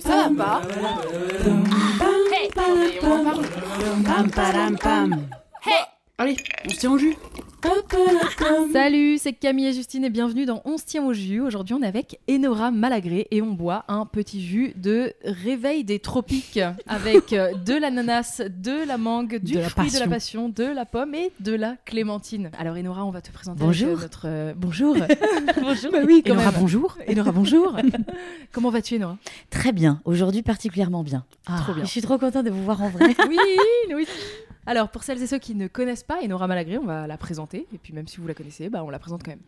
Ça pam. Allez, on se tient. Salut, c'est Camille et Justine et bienvenue dans On se tient au jus. Aujourd'hui, on est avec Enora Malagré et on boit un petit jus de réveil des tropiques avec euh, de l'ananas, de la mangue, du De la fruit de la passion. de la pomme et de la clémentine. Alors Enora, on va te présenter Bonjour. notre euh, bonjour. bonjour. Bah oui, Enora, bonjour. Enora, bonjour. Comment vas-tu Enora? Très bien, aujourd'hui particulièrement bien. Trop bien. Je suis trop contente de vous voir en vrai. Oui, nous aussi. Alors, pour celles et ceux qui ne connaissent pas Enora Malagré, on va la présenter. Et puis, même si vous la connaissez, bah, on la présente quand même.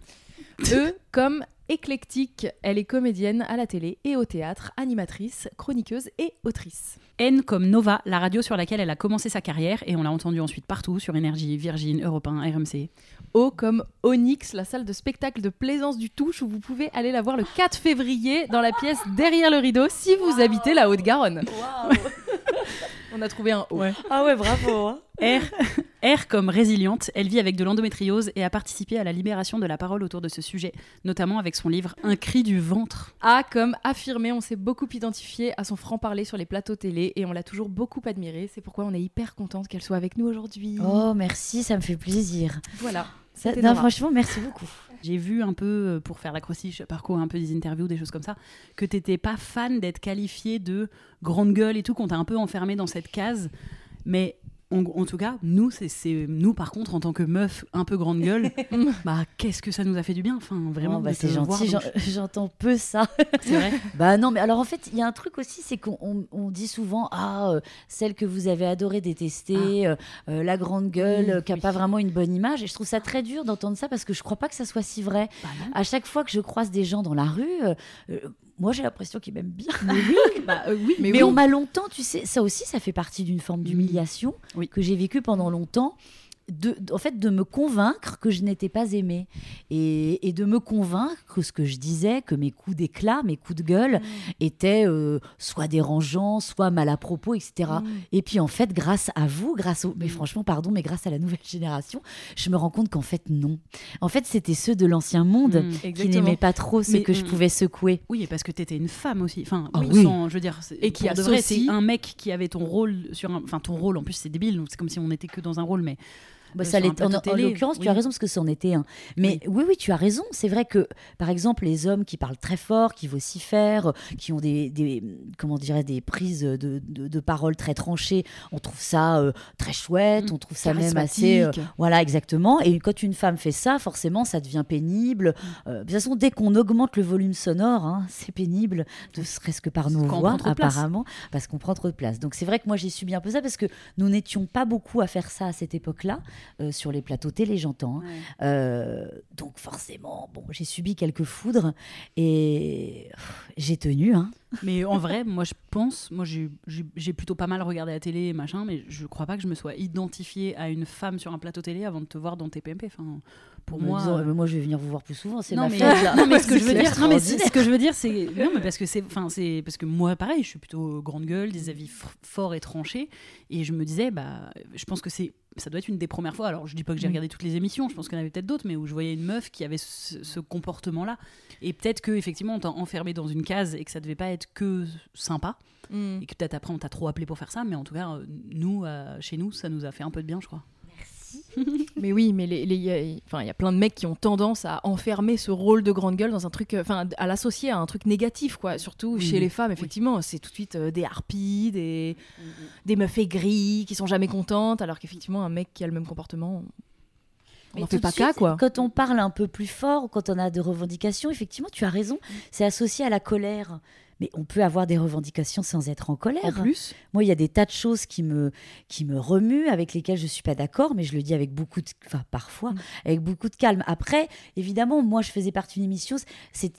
E comme éclectique, elle est comédienne à la télé et au théâtre, animatrice, chroniqueuse et autrice. N comme Nova, la radio sur laquelle elle a commencé sa carrière et on l'a entendue ensuite partout sur Énergie, Virgin, Europe 1, RMC. O comme Onyx, la salle de spectacle de Plaisance du Touche où vous pouvez aller la voir le 4 février dans la pièce derrière le rideau si vous habitez la Haute-Garonne. On a trouvé un O. Ah ouais, bravo. hein. R, R comme résiliente, elle vit avec de l'endométriose et a participé à la libération de la parole autour de ce sujet, notamment avec son livre Un cri du ventre. A comme affirmé, on s'est beaucoup identifié à son franc-parler sur les plateaux télé et on l'a toujours beaucoup admiré. C'est pourquoi on est hyper contente qu'elle soit avec nous aujourd'hui. Oh, merci, ça me fait plaisir. Voilà. Ça- non, Nora. franchement, merci beaucoup. J'ai vu un peu, euh, pour faire l'accroche, parcours un peu des interviews, des choses comme ça, que t'étais pas fan d'être qualifiée de grande gueule et tout, qu'on t'a un peu enfermé dans cette case. Mais en, en tout cas, nous, c'est, c'est- nous par contre, en tant que meuf un peu grande gueule, bah qu'est-ce que ça nous a fait du bien, enfin vraiment. Oh, bah, de c'est voir, gentil, j'entends peu ça. C'est vrai. bah non, mais alors en fait, il y a un truc aussi, c'est qu'on on- on dit souvent, ah, euh, celle que vous avez adoré détester, euh, euh, la grande gueule, Oui, euh, qui a oui. pas vraiment une bonne image. Et je trouve ça très dur d'entendre ça parce que je crois pas que ça soit si vrai. Bah. À chaque fois que je croise des gens dans la rue, euh, euh, moi j'ai l'impression qu'ils m'aiment bien. Bah, euh, oui, Mais, oui. on m'a longtemps, tu sais, ça aussi, ça fait partie d'une forme d'humiliation Oui. que j'ai vécue pendant longtemps. De, en fait, de me convaincre que je n'étais pas aimée et, et de me convaincre que ce que je disais, que mes coups d'éclat, mes coups de gueule étaient euh, soit dérangeants, soit mal à propos, etc. Et puis en fait, grâce à vous, grâce au, mais franchement, pardon, mais grâce à la nouvelle génération, je me rends compte qu'en fait non. En fait, c'était ceux de l'ancien monde Mm. qui n'aimaient pas trop ce Mais, que je mm, pouvais secouer. Oui, et parce que t'étais une femme aussi. Enfin, Ah oui, sans- je veux dire, c'est- Et qui associe- c'est un mec qui avait ton rôle sur un, enfin ton rôle. En plus, c'est débile. donc C'est comme si on était que dans un rôle, mais Bah, ça en, en l'occurrence, tu as raison parce que c'en était un. Mais oui. oui, tu as raison. C'est vrai que, par exemple, les hommes qui parlent très fort, qui vocifèrent, qui ont des, des comment dirais, des prises de, de, de parole très tranchées, on trouve ça euh, très chouette. Mm. On trouve ça même assez, euh, voilà, exactement. Et quand une femme fait ça, forcément, ça devient pénible. Mm. Euh, de toute façon, dès qu'on augmente le volume sonore, hein, c'est pénible, ne serait-ce que par nos voix, place. apparemment, parce qu'on prend trop de place. Donc c'est vrai que moi, j'ai subi un peu ça parce que nous n'étions pas beaucoup à faire ça à cette époque-là, euh, sur les plateaux télé, j'entends. hein. Ouais. Euh, donc forcément, bon, j'ai subi quelques foudres et j'ai tenu. Hein. Mais en vrai, moi je pense, moi j'ai plutôt pas mal regardé la télé et machin, mais je crois pas que je me sois identifiée à une femme sur un plateau télé avant de te voir dans TPMP. Enfin, pour me moi. disant, euh, moi, je vais venir vous voir plus souvent. C'est non ma mais, fête, là. non mais ce que je veux dire, non mais ce extraordinaire. ce que je veux dire, c'est non mais parce que c'est, enfin c'est parce que moi pareil, je suis plutôt grande gueule, des avis forts et tranchés, et je me disais bah, je pense que c'est, ça doit être une des premières fois. Alors je dis pas que j'ai Mm. regardé toutes les émissions, je pense qu'il y en avait peut-être d'autres, mais où je voyais une meuf qui avait ce, ce comportement-là, et peut-être que effectivement on t'a enfermé dans une case et que ça devait pas être que sympa, Mm. et que peut-être après on t'a trop appelé pour faire ça, mais en tout cas euh, nous, euh, chez nous, ça nous a fait un peu de bien, je crois. Mais oui, mais les- les- il y, a- enfin, il y a plein de mecs qui ont tendance à enfermer ce rôle de grande gueule dans un truc, euh, enfin, à l'associer à un truc négatif, quoi. Surtout Oui, chez oui. les femmes, effectivement, c'est tout de suite euh, des harpies, des, des meufs aigries qui sont jamais contentes, alors qu'effectivement, un mec qui a le même comportement, on n'en fait pas suite, cas, quoi. Quand on parle un peu plus fort, quand on a des revendications, effectivement, tu as raison, c'est associé à la colère. Mais on peut avoir des revendications sans être en colère. En plus, Moi, il y a des tas de choses qui me, qui me remuent, avec lesquelles je ne suis pas d'accord, mais je le dis avec beaucoup de, enfin, parfois, Mm. avec beaucoup de calme. Après, évidemment, moi, je faisais partie d'une émission,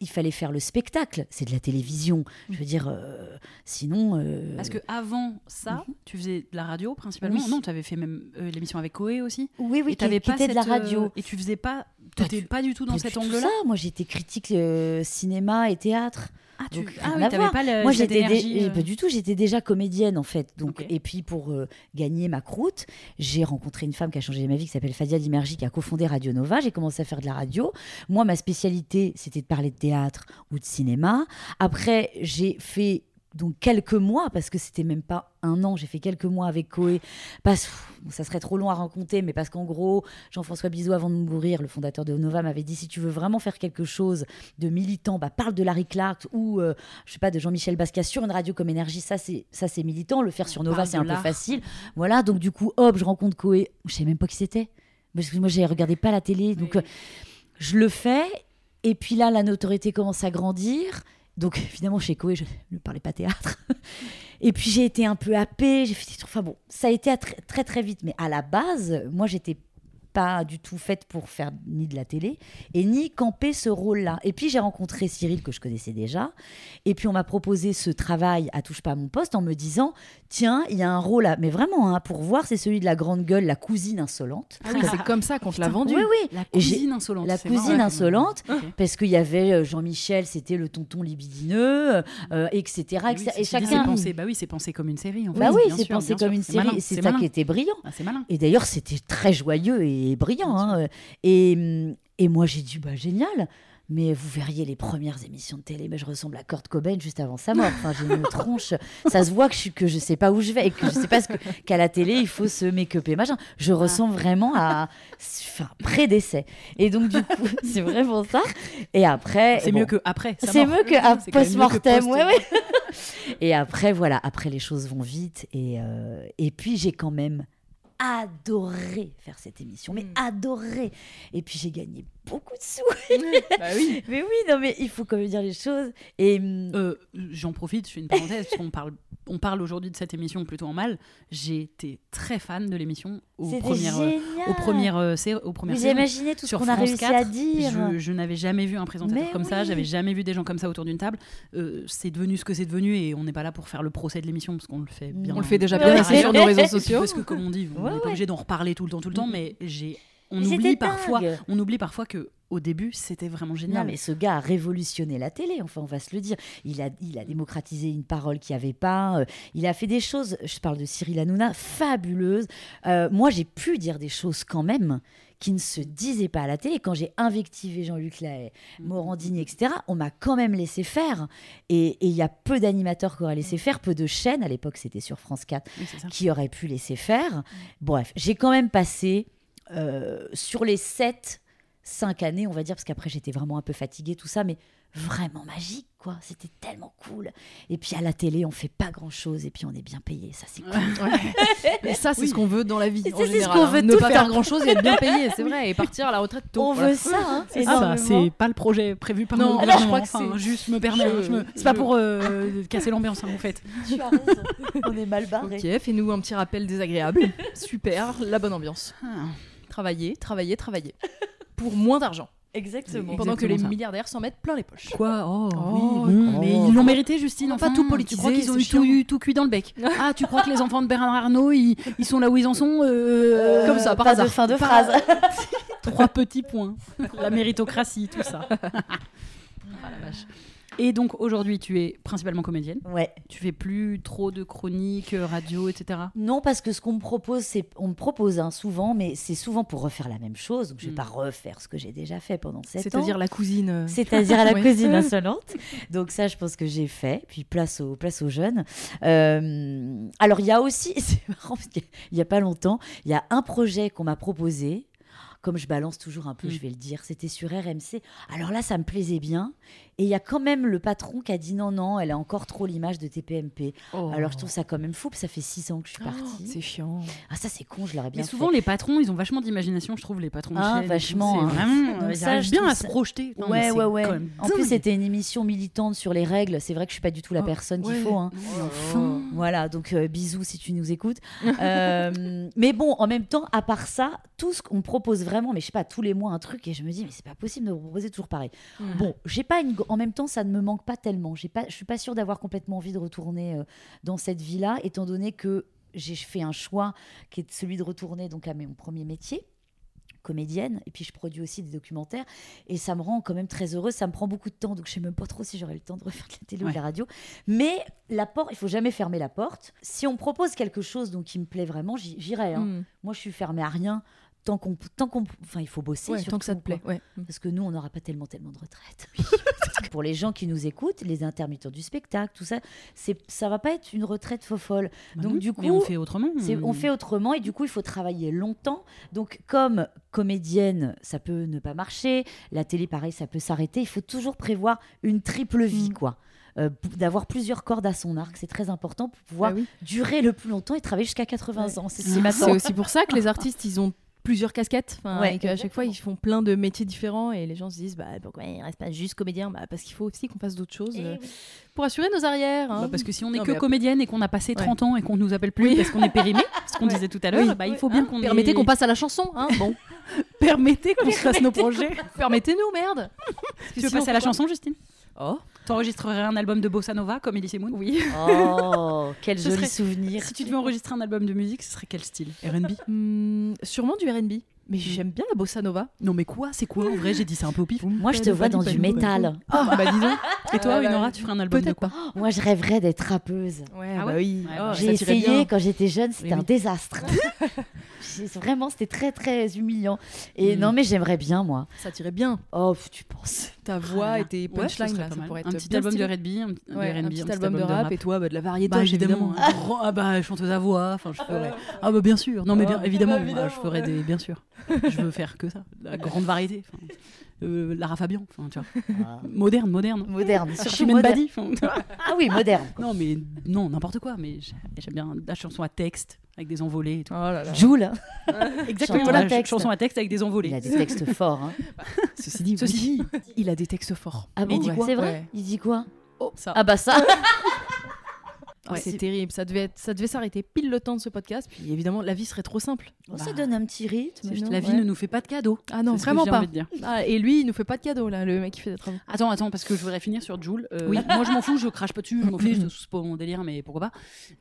il fallait faire le spectacle, c'est de la télévision. Je veux dire, euh, sinon. euh, Parce que avant ça, tu faisais de la radio principalement. Oui. Non, tu avais fait même euh, l'émission avec Koé aussi. oui, oui, et t'avais qui pas était de la euh, radio. et tu faisais pas. Du- pas du tout dans cet angle-là. ça. Moi, j'étais critique euh, cinéma et théâtre. Ah, tu... Donc, ah oui, pas le- Moi, j'étais dé- euh, pas du tout. J'étais déjà comédienne en fait. Donc, et puis pour euh, gagner ma croûte, j'ai rencontré une femme qui a changé ma vie, qui s'appelle Fadia Dimergi, qui a cofondé Radio Nova. J'ai commencé à faire de la radio. Moi, ma spécialité, c'était de parler de théâtre ou de cinéma. Après, j'ai fait donc quelques mois, parce que c'était même pas un an, j'ai fait quelques mois avec Coé, parce ça serait trop long à raconter, mais parce qu'en gros, Jean-François Bizot, avant de mourir, le fondateur de Nova, m'avait dit si tu veux vraiment faire quelque chose de militant, bah, parle de Larry Clark ou euh, je sais pas de Jean-Michel Basquiat sur une radio comme Énergie, ça c'est ça c'est militant. Le faire sur Nova, c'est un peu facile. Voilà, donc du coup, hop, je rencontre Coé. Je sais même pas qui c'était, parce que moi j'ai regardé pas la télé, donc Oui. euh, je le fais. Et puis là, la notoriété commence à grandir. Donc évidemment, chez Coé, je ne parlais pas théâtre. Et puis j'ai été un peu happée, j'ai fait des trucs. Enfin bon, ça a été très, très vite. Mais à la base, moi, j'étais pas du tout faite pour faire ni de la télé et ni camper ce rôle-là. Et puis j'ai rencontré Cyril que je connaissais déjà. Et puis on m'a proposé ce travail à touche pas à mon poste en me disant tiens, il y a un rôle à... mais vraiment hein, pour voir, c'est celui de la grande gueule, la cousine insolente. Ah oui, c'est comme ça qu'on te l'a vendu. Oui oui. La cousine insolente. la cousine marrant. insolente, parce qu'il y avait euh, Jean-Michel, c'était le tonton libidineux, euh, etc. Et oui, etc. et chacun. pensé, bah oui, c'est pensé comme une série. En fait. Bah oui, c'est pensé comme sûr. une série, c'est ça qui était brillant. Ah, c'est malin. Et d'ailleurs, c'était très joyeux et brillant. hein. Et, hum, et moi, j'ai dit, bah génial. Mais vous verriez les premières émissions de télé, mais je ressemble à Kurt Cobain juste avant sa mort. Enfin, j'ai une tronche. Ça se voit que je, suis, que je sais pas où je vais et que je sais pas ce qu'à la télé, il faut se make-upper, machin. Je Ah. ressemble vraiment à. Enfin, pré-décès. Et donc, du coup, c'est vraiment ça. Et après. C'est bon, mieux que après. c'est mieux que à post-mortem, post- ouais, ouais. et après, voilà, après les choses vont vite. Et, euh, et puis, j'ai quand même adoré faire cette émission, mais Mm. adoré. Et puis, j'ai gagné beaucoup de sous. Bah oui. mais oui, non, mais il faut quand même dire les choses. Et hum, Euh, J'en profite, je fais une parenthèse, parce qu'on parle, on parle aujourd'hui de cette émission plutôt en mal. J'ai été très fan de l'émission aux c'était premières, euh, aux premières, euh, sé- aux premières Vous saisons. imaginez tout ce qu'on a réussi 4, à dire. Je, je n'avais jamais vu un présentateur Mais comme ça, oui. j'avais jamais vu des gens comme ça autour d'une table. Euh, c'est devenu ce que c'est devenu et on n'est pas là pour faire le procès de l'émission parce qu'on le fait bien. On le fait déjà bien sur nos réseaux sociaux. Parce que comme on dit, on n'est ouais. pas obligé d'en reparler tout le temps, tout le temps, mais j'ai, on oublie parfois, on oublie parfois que au début c'était vraiment génial. Non, mais ce gars a révolutionné la télé, enfin, on va se le dire. Il a, il a démocratisé une parole qu'il n'y avait pas. euh, il a fait des choses, je parle de Cyril Hanouna, fabuleuses. Euh, moi, j'ai pu dire des choses quand même qui ne se disaient pas à la télé. Quand j'ai invectivé Jean-Luc Lahaye, Morandini, etc., on m'a quand même laissé faire. Et il y a peu d'animateurs qui auraient laissé faire, peu de chaînes, à l'époque c'était sur France 4, Oui, c'est ça. qui auraient pu laisser faire. Bref, j'ai quand même passé euh, sur les 7, 5 années, on va dire, parce qu'après j'étais vraiment un peu fatiguée, tout ça, mais vraiment magique, quoi. C'était tellement cool. Et puis à la télé, on fait pas grand chose et puis on est bien payé, ça c'est cool. Et ça, c'est Oui. ce qu'on veut dans la vie. En c'est ce général, qu'on hein. veut Ne pas faire. faire grand chose et être bien payé, c'est vrai. Et partir à la retraite tôt. on voilà. veut ça, hein, C'est ça, énormément. c'est pas le projet prévu par Non, le alors, gouvernement. je crois que enfin, c'est- juste me permet. je- je me- C'est pas pour euh, casser l'ambiance, hein, en fait. Tu as raison, on est mal barré. Ok, fais-nous un petit rappel désagréable. Super, la bonne ambiance. Ah. Travailler, travailler, travailler. Pour moins d'argent. Exactement. Pendant que les ça. milliardaires s'en mettent plein les poches. Quoi Oh, Oh, oui, oh. mais ils l'ont mérité, Justine. Enfin, pas tout Tu politisé, crois qu'ils ont eu tout, eu tout cuit dans le bec Ah, tu crois que les enfants de Bernard Arnault, ils, ils sont là où ils en sont euh, Euh, Comme ça, par pas hasard. de fin de phrase. Trois petits points. La méritocratie, tout ça. Ah, la vache. Et donc aujourd'hui, tu es principalement comédienne. Ouais. Tu fais plus trop de chroniques, euh, radio, etc. Non, parce que ce qu'on me propose, c'est on me propose hein, souvent, mais c'est souvent pour refaire la même chose. Donc je vais Mm. pas refaire ce que j'ai déjà fait pendant sept ans. C'est-à-dire la cousine. euh, C'est-à-dire la cuisine insolente. Donc ça, je pense que j'ai fait. Puis place aux, place aux jeunes. Euh, alors il y a aussi, c'est marrant parce qu'il y a pas longtemps, il y a un projet qu'on m'a proposé. Comme je balance toujours un peu, Mm. je vais le dire, c'était sur RMC. Alors là, ça me plaisait bien. Et il y a quand même le patron qui a dit non, non, elle a encore trop l'image de TPMP. Oh. Alors je trouve ça quand même fou, parce que ça fait six ans que je suis Oh, partie. c'est chiant. ah ça c'est con, je l'aurais bien Mais souvent, fait. les patrons, ils ont vachement d'imagination, je trouve, les patrons Ah, vachement, hein. Vraiment, Donc ils ça, arrivent bien à se projeter. Non, ouais, ouais, ouais. En plus, c'était une émission militante sur les règles. C'est vrai que je suis pas du tout la Oh, personne qu'il faut. hein. Enfin. Voilà, donc euh, bisous si tu nous écoutes. Euh, mais bon, en même temps, à part ça, tout ce qu'on propose vraiment, mais je sais pas, tous les mois un truc, et je me dis, mais c'est pas possible de proposer toujours pareil. Bon, j'ai pas une. En même temps, ça ne me manque pas tellement. J'ai pas, je suis pas sûre d'avoir complètement envie de retourner euh, dans cette vie-là, étant donné que j'ai fait un choix qui est celui de retourner donc à mon premier métier comédienne et puis je produis aussi des documentaires et ça me rend quand même très heureuse ça me prend beaucoup de temps donc je sais même pas trop si j'aurai le temps de refaire de la télé ou de la radio mais la porte il faut jamais fermer la porte si on me propose quelque chose donc qui me plaît vraiment j'irai hein. Mm. moi je suis fermée à rien tant qu'on tant qu'on enfin il faut bosser Ouais, tant que ça te plaît. Ouais. Parce que nous, on n'aura pas tellement, tellement de retraite. Pour les gens qui nous écoutent, les intermittents du spectacle, tout ça, c'est, ça va pas être une retraite faux folle. Bah Donc, non, du mais coup, on fait autrement. On fait autrement et du coup, il faut travailler longtemps. Donc, comme comédienne, ça peut ne pas marcher. La télé, pareil, ça peut s'arrêter. Il faut toujours prévoir une triple vie, Mm. quoi. Euh, d'avoir plusieurs cordes à son arc, c'est très important pour pouvoir Bah oui. durer le plus longtemps et travailler jusqu'à 80 ans. C'est Ah. C'est aussi pour ça que les artistes, ils ont plusieurs casquettes. Ouais, et qu'à chaque fois, ils font plein de métiers différents et les gens se disent bah, pourquoi ils restent pas juste comédiens? Bah, Parce qu'il faut aussi qu'on fasse d'autres choses Eh euh, oui. pour assurer nos arrières. hein. Bah, parce que si on n'est que mais- comédienne et qu'on a passé Ouais. 30 ans et qu'on nous appelle plus Oui. parce qu'on est périmé, ce qu'on Ouais. disait tout à l'heure, Oui. bah, il faut bien Hein, qu'on Permettez ait- qu'on passe à la chanson. Hein? Bon, Permettez qu'on se fasse nos projets. permettez-nous, merde. Tu veux passer à la chanson, Justine? Oh, T'enregistrerais un album de bossa nova comme Elise Moon oui. Oh, quel joli serait- souvenir. Si tu devais enregistrer un album de musique, ce serait quel style R&B Hmm, sûrement du RB. Mais j'aime bien la bossa nova. Non mais quoi? C'est quoi en vrai? J'ai dit ça un peu au pif. Moi, je te vois dans du métal. Ah bah dis donc. Et toi, Ah, bah, Inora, tu ferais un album de quoi? pas. Moi, je rêverais d'être rappeuse. Ouais, Ah bah ouais? oui. Oh, bah, J'ai tirait essayé bien. quand j'étais jeune, c'était un désastre. Vraiment, c'était très très humiliant. Et Mm. non, mais j'aimerais bien, moi. Ça tirait bien. Oh, tu penses Ta voix Ah et tes. Ouais, punchlines, là, ça pourrait être Un petit bien album de. R&B, un, un Ouais, petit album de rap, et toi, bah, de la variété. Bah évidemment. évidemment. grand- ah bah chanteuse à voix, enfin je ferais. Ah bah bien sûr. Non mais bien Ah, évidemment, bah, évidemment, bah, je ferais des bien sûr. Je veux faire que ça, la grande variété. Euh, Lara Fabian, enfin tu vois, moderne, moderne. Moderne, surtout moderne. Badi. enfin, tu vois. Ah oui, moderne. non mais non n'importe quoi, mais j'ai- j'aime bien la chanson à texte avec des envolées et tout. Oh là là. Joule, Exactement, la texte. chanson à texte avec des envolées. il a des textes forts. hein. Ceci dit, Ceci dit, il a des textes forts. Ah bon, il dit quoi c'est vrai Ouais. Il dit quoi oh, ça. Ah bah ça Ah, Ouais, c'est terrible, ça devait, être- ça devait s'arrêter pile le temps de ce podcast, puis évidemment la vie serait trop simple. Bon, Ça Bah, donne un petit rythme. non La vie Ouais. ne nous fait pas de cadeaux. Ah non, vraiment pas. Ah, et lui, il nous fait pas de cadeaux là, le mec qui fait des travaux. Attends, attends, parce que je voudrais finir sur Joule. Euh, Oui. Moi, je m'en fous, je crache pas dessus, je m'en fiche, c'est pas mon délire, mais pourquoi pas.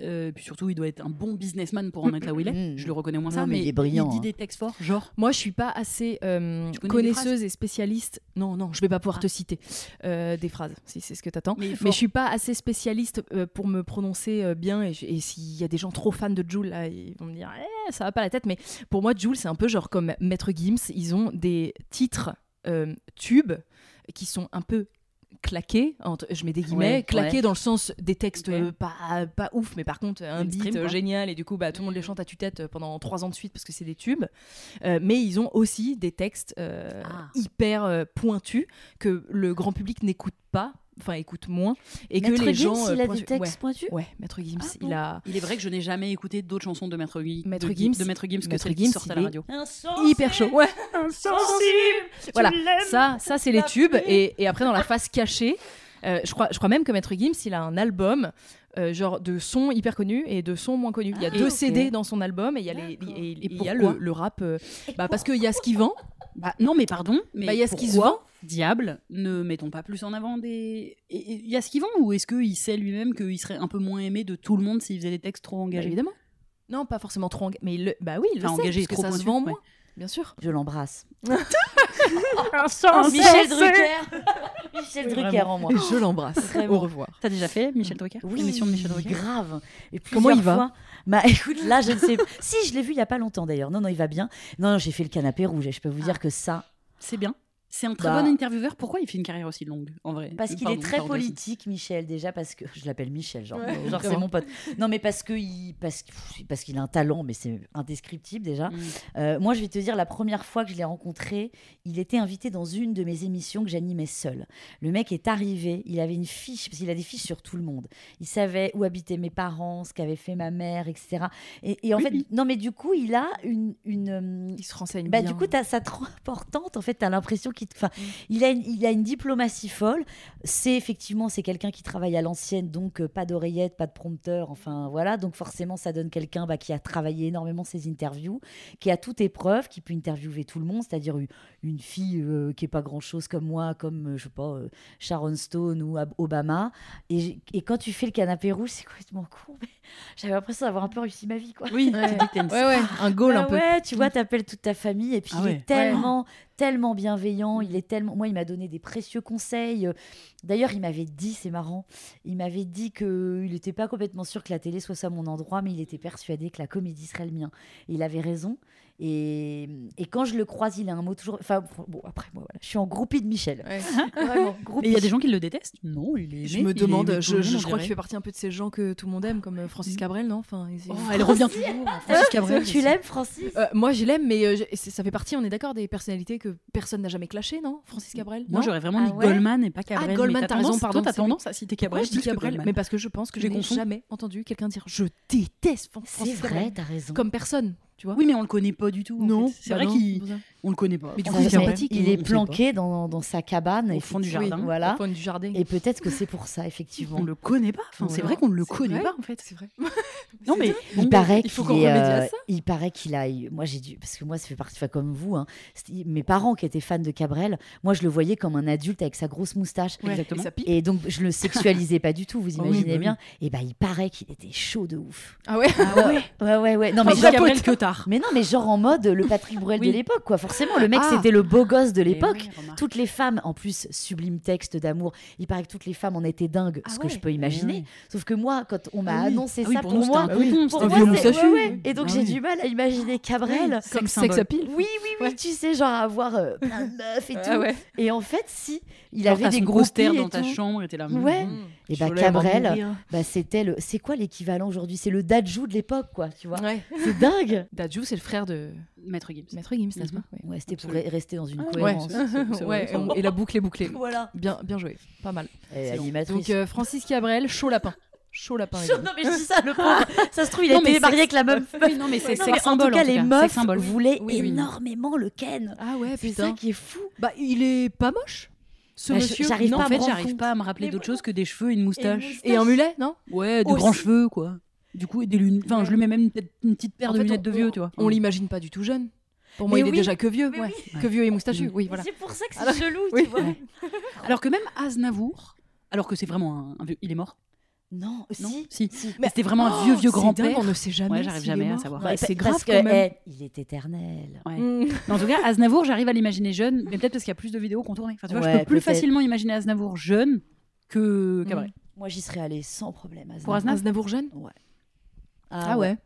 Euh, puis surtout, il doit être un bon businessman pour en être là où il est. Mm. Je le reconnais moins Non, ça, mais mais, il est brillant, dit hein. des textes forts, genre. Moi, je suis pas assez euh, connaisseuse et spécialiste. Non, non, je vais pas pouvoir Ah. te citer euh, des phrases, si c'est ce que t'attends. Mais, je suis pas assez spécialiste pour me prononcer euh, bien. Et, s'il y a des gens trop fans de Joule, là, ils vont me dire, eh, ça va pas la tête. Mais pour moi, Joule, c'est un peu genre comme Maître Gims. Ils ont des titres euh, tubes qui sont un peu claqués, entre, je mets des guillemets, Ouais, claqués ouais. dans le sens des textes euh, pas, pas ouf, mais par contre un beat euh, génial et du coup bah, tout le monde les chante à tue-tête pendant trois ans de suite parce que c'est des tubes. Euh, mais ils ont aussi des textes euh, Ah. hyper pointus que le grand public n'écoute pas, enfin écoute moins, et Maître que les Gims, gens. euh, il a pointu- des textes pointus Ouais, ouais Maître Gims, Ah bon il a Il est vrai que je n'ai jamais écouté d'autres chansons de Maître, Gui- Maître de, Gims. de Maître Gims que Maître celles qui Gims, sortent à la radio. hyper chaud. Ouais. Voilà, ça, ça c'est les tubes. Et, et après, dans la face cachée, euh, je, crois, je crois même que Maître Gims, il a un album. euh, genre de sons hyper connus et de sons moins connus. Il y a Ah, deux. CD dans son album et il y a, les, D'accord. et, Et il y a pourquoi le, le rap. euh, bah, parce qu'il y a ce qui vend. Bah, non, mais pardon. Mais Bah, il y a ce qui se vend. Diable, ne mettons pas plus en avant des. Il y a ce qui vend ou est-ce qu'il sait lui-même qu'il serait un peu moins aimé de tout le monde s'il faisait des textes trop Bah, engagés évidemment. Non, pas forcément trop engagé. Mais il le- bah oui, il le Enfin, sait, engagé, parce que trop ça se vend ouais. moins. bien sûr. Je l'embrasse. Michel Michel Drucker Michel Drucker en moi. Et je l'embrasse. Au revoir. T'as déjà fait Michel Drucker? Oui, L'émission de Michel Drucker? grave. Et Comment il va? Bah écoute, là je ne sais pas. Si, je l'ai vu il y a pas longtemps d'ailleurs. Non, non, il va bien. Non, non, j'ai fait le canapé rouge et je peux vous dire que ça, C'est bien. C'est un très Bah. bon intervieweur. Pourquoi il fait une carrière aussi longue, en vrai? Parce qu'il est très politique, Michel, déjà, parce que. Je l'appelle Michel, genre, Ouais, genre c'est mon pote. Non, mais parce qu'il parce, parce qu'il a un talent, mais c'est indescriptible déjà. Mm. Euh, moi, je vais te dire, la première fois que je l'ai rencontré, il était invité dans une de mes émissions que j'animais seule. Le mec est arrivé, il avait une fiche, parce qu'il a des fiches sur tout le monde. Il savait où habitaient mes parents, ce qu'avait fait ma mère, etc. Et, et en Oui, fait, oui. non, mais du coup, il a une. une euh, Il se renseigne bah, bien. du coup, t'as ça trop importante. En fait, tu as l'impression qu'il. Enfin, il, a une, il a une diplomatie folle. C'est effectivement, c'est quelqu'un qui travaille à l'ancienne, donc euh, pas d'oreillette, pas de prompteur. Enfin, voilà. Donc, forcément, ça donne quelqu'un bah, qui a travaillé énormément ses interviews, qui a toute épreuve, qui peut interviewer tout le monde, c'est-à-dire une, fille euh, qui est pas grand-chose comme moi, comme, euh, je sais pas, Sharon Stone ou Obama. Et, quand tu fais le canapé rouge, c'est complètement con. mais J'avais l'impression d'avoir un peu réussi ma vie, quoi. Oui, Ouais. tu dis que t'es une Ouais, ouais, un goal Bah un peu. Ouais, tu vois, t'appelles toute ta famille et puis Ah il ouais. est tellement, tellement bienveillant. Il est tellement. Moi, il m'a donné des précieux conseils. D'ailleurs, il m'avait dit, c'est marrant, il m'avait dit que il n'était pas complètement sûr que la télé soit ça mon endroit, mais il était persuadé que la comédie serait le mien. Et il avait raison. Et, et quand je le croise, il a un mot toujours. Enfin, bon, après, moi, voilà, je suis en groupie de Michel. Ouais. Vraiment, Mais il y a des gens qui le détestent Non, il est aimé. Je me demande, je, crois qu'il fait partie un peu de ces gens que tout le monde aime, comme euh, Francis Cabrel, non? Enfin, il- Oh, elle revient toujours. Francis Cabrel. tu l'aimes, Francis? Euh, moi, je l'aime, mais euh, je- c'est- ça fait partie, on est d'accord, des personnalités que personne n'a jamais clashé, non Francis Cabrel? Moi, Non? j'aurais vraiment Ah mis ouais? Goldman et pas Cabrel. mais Goldman, t'as raison, pardon, Toi, t'as c'est tendance à citer Cabrel. je dis Cabrel. Mais parce que je pense que je J'ai n'ai jamais entendu quelqu'un dire je déteste Fran- C'est Francis vrai, Cabrel. t'as raison. Comme personne, tu vois Oui, mais on le connaît pas du tout. en Non, fait. C'est bah vrai non, qu'il. On le connaît pas. Mais du coup, il est il est planqué dans, dans sa cabane. Au fond du jardin. Voilà. Au fond du jardin. Et peut-être que c'est pour ça, effectivement. On le connaît pas. Enfin, c'est vrai qu'on ne le connaît vrai. pas en fait. C'est vrai. Non mais Il paraît qu'il qu'on est, remédie à euh, ça. il paraît qu'il a, eu- moi j'ai dû, parce que moi ça fait partie, enfin, comme vous, hein, mes parents qui étaient fans de Cabrel, moi je le voyais comme un adulte avec sa grosse moustache. Ouais, Exactement. et donc je le sexualisais pas du tout, vous Ah imaginez bah oui. bien. Et bah il paraît qu'il était chaud de ouf. Ah ouais ouais, ouais, ouais, ouais. Non mais Cabrel que tard. mais non mais genre en mode le Patrick Bruel Oui. de l'époque, quoi. Forcément, le mec Ah. c'était le beau gosse de l'époque. Eh oui, remarque. Toutes les femmes, en plus, sublime texte d'amour. Il paraît que toutes les femmes en étaient dingues, Ah ce que ouais. je peux imaginer. Eh oui. Sauf que moi, quand on m'a Ah oui. annoncé Ah oui, ça, pour moi, c'était un tonton, pour moi. Et donc Ah j'ai oui. du mal à imaginer Cabrel. Sex Comme sex appeal Oui, oui, oui, Ouais. tu sais, genre avoir euh, plein de meufs et tout. Ah ouais. Et en fait, si, il avait des son gros poster et dans ta chambre et t'es là. Ouais. mm, Et bah Cabrel, bah c'était le, c'est quoi l'équivalent aujourd'hui? C'est le Dajou de l'époque, quoi, tu vois? C'est dingue. Dadju, c'est le frère de Maître Gims. Maître Gims, n'est-ce Mhm. pas? Ouais. Ouais, c'était pour rester dans une Ah, Ouais, cohérence. c'est ouais, et, la boucle est bouclée. Voilà. Bien, bien joué, pas mal. Et. Donc euh, Francis Cabrel, chaud lapin. Chaud lapin. Non, mais je dis ça, le pauvre. Ça se trouve, il a Non, été marié avec la même Oui, non, mais c'est Non, sex mais en symbol. tout cas, les meufs voulaient oui, oui. énormément le Ken. Ah ouais, C'est ça putain. qui est fou. Bah, il est pas moche, ce Bah, monsieur. j'arrive non En pas à fait, j'arrive compte. pas à me rappeler d'autre chose que des cheveux et une moustache. Et un mulet, non? Ouais, de Aussi. grands cheveux, quoi. Du coup, et des lunettes. Enfin, je lui mets même peut-être une petite paire En de fait, lunettes on- de vieux, on- tu vois. On l'imagine pas du tout jeune. Pour moi, Mais il est oui. déjà que vieux. Mais ouais. oui. Que vieux et moustachu, Mm. oui, voilà. C'est pour ça que c'est Alors- chelou, oui. tu vois. Ouais. Alors que même Aznavour, alors que c'est vraiment un, un vieux. Il est mort Non, Non si. Si. Mais c'était vraiment un vieux, vieux Oh, c'est grand-père. dingue, On ne sait jamais. Ouais, j'arrive s'il est jamais à mort. savoir. Bah, Ouais, c'est parce grave que, quand même. eh, il est éternel. Ouais. Mm. Mais en tout cas, Aznavour, j'arrive à l'imaginer jeune, mais peut-être parce qu'il y a plus de vidéos qu'on tournait. Enfin, tu vois, je Ouais, peux plus peut-être. facilement imaginer Aznavour jeune que Cabrel. Moi, j'y serais allée sans problème. Aznavour. Pour Aznavour Aznavour jeune? Ah, Ah ouais.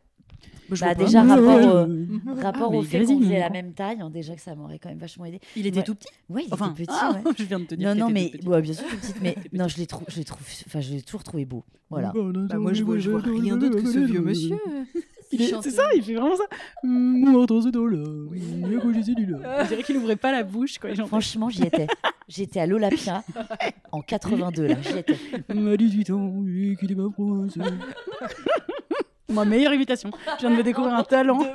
Bah, Bah, pas. déjà, Ouais. rapport, euh, Ah, rapport au il fait qu'on faisait la même taille, hein, déjà que ça m'aurait quand même vachement aidé. Il était Ouais. tout petit Ouais, il Enfin, était petit, ah, ouais. je viens de te dire. Non, qu'il non, mais petit. ouais, bien sûr, tout petite, mais non, petit. je l'ai trouvé, je l'ai trouvé, enfin, je l'ai toujours trouvé beau. Voilà. Bah, moi, je vois, je vois rien d'autre que ce vieux monsieur. Est- C'est ça, il fait vraiment ça. Moi, dans ce dos-là, il y a quoi, j'ai dit là. On dirait qu'il ouvrait pas la bouche quand chantait. Franchement, j'y étais. J'étais à l'Olympia en 82, là, j'y étais. À 18 ans, j'ai quitté ma. Ma meilleure imitation. Je viens de me découvrir un talent.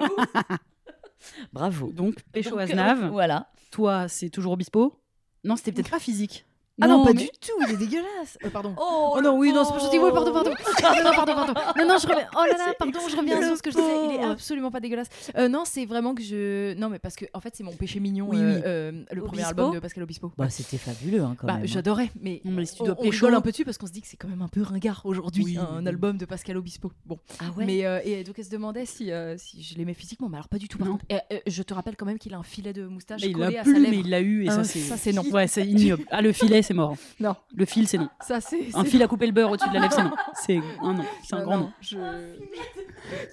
Bravo. Donc, Pécho Donc, euh, Aznav. Voilà. Toi, c'est toujours Bispo? Non, c'était peut-être pas physique. Ah non, Non, pas mais- du tout, il est dégueulasse. Euh, pardon. Oh, Oh non, oui, non, c'est pas gentil. Oui, pardon, pardon. Non, pardon, pardon. Non, non, je reviens. Oh là là, pardon, je reviens sur ce que je disais. Il est absolument pas dégueulasse. Euh, non, c'est vraiment que je. Non, mais parce que, en fait, c'est mon péché mignon. Oui, euh, oui. euh, le premier Obispo album de Pascal Obispo. Bah, c'était fabuleux hein, quand Bah, même. hein. j'adorais, mais, Non, mais si tu dois on rigole un peu dessus parce qu'on se dit que c'est quand même un peu ringard aujourd'hui, Oui, un album de Pascal Obispo. Bon, Ah ouais. mais euh, et donc elle se demandait si, euh, si je l'aimais physiquement, mais alors pas du tout. Par contre, je te rappelle quand même qu'il a un filet de moustache collé l'a à sa lèvre. mais il l'a eu et Ah, ça c'est ça, c'est non. Ouais, c'est ignoble. Ah le filet c'est mort. Non, Le fil c'est non. ça c'est. Un fil à couper le beurre au-dessus de la lèvre c'est non. C'est un non. C'est un Non, grand non, non. je-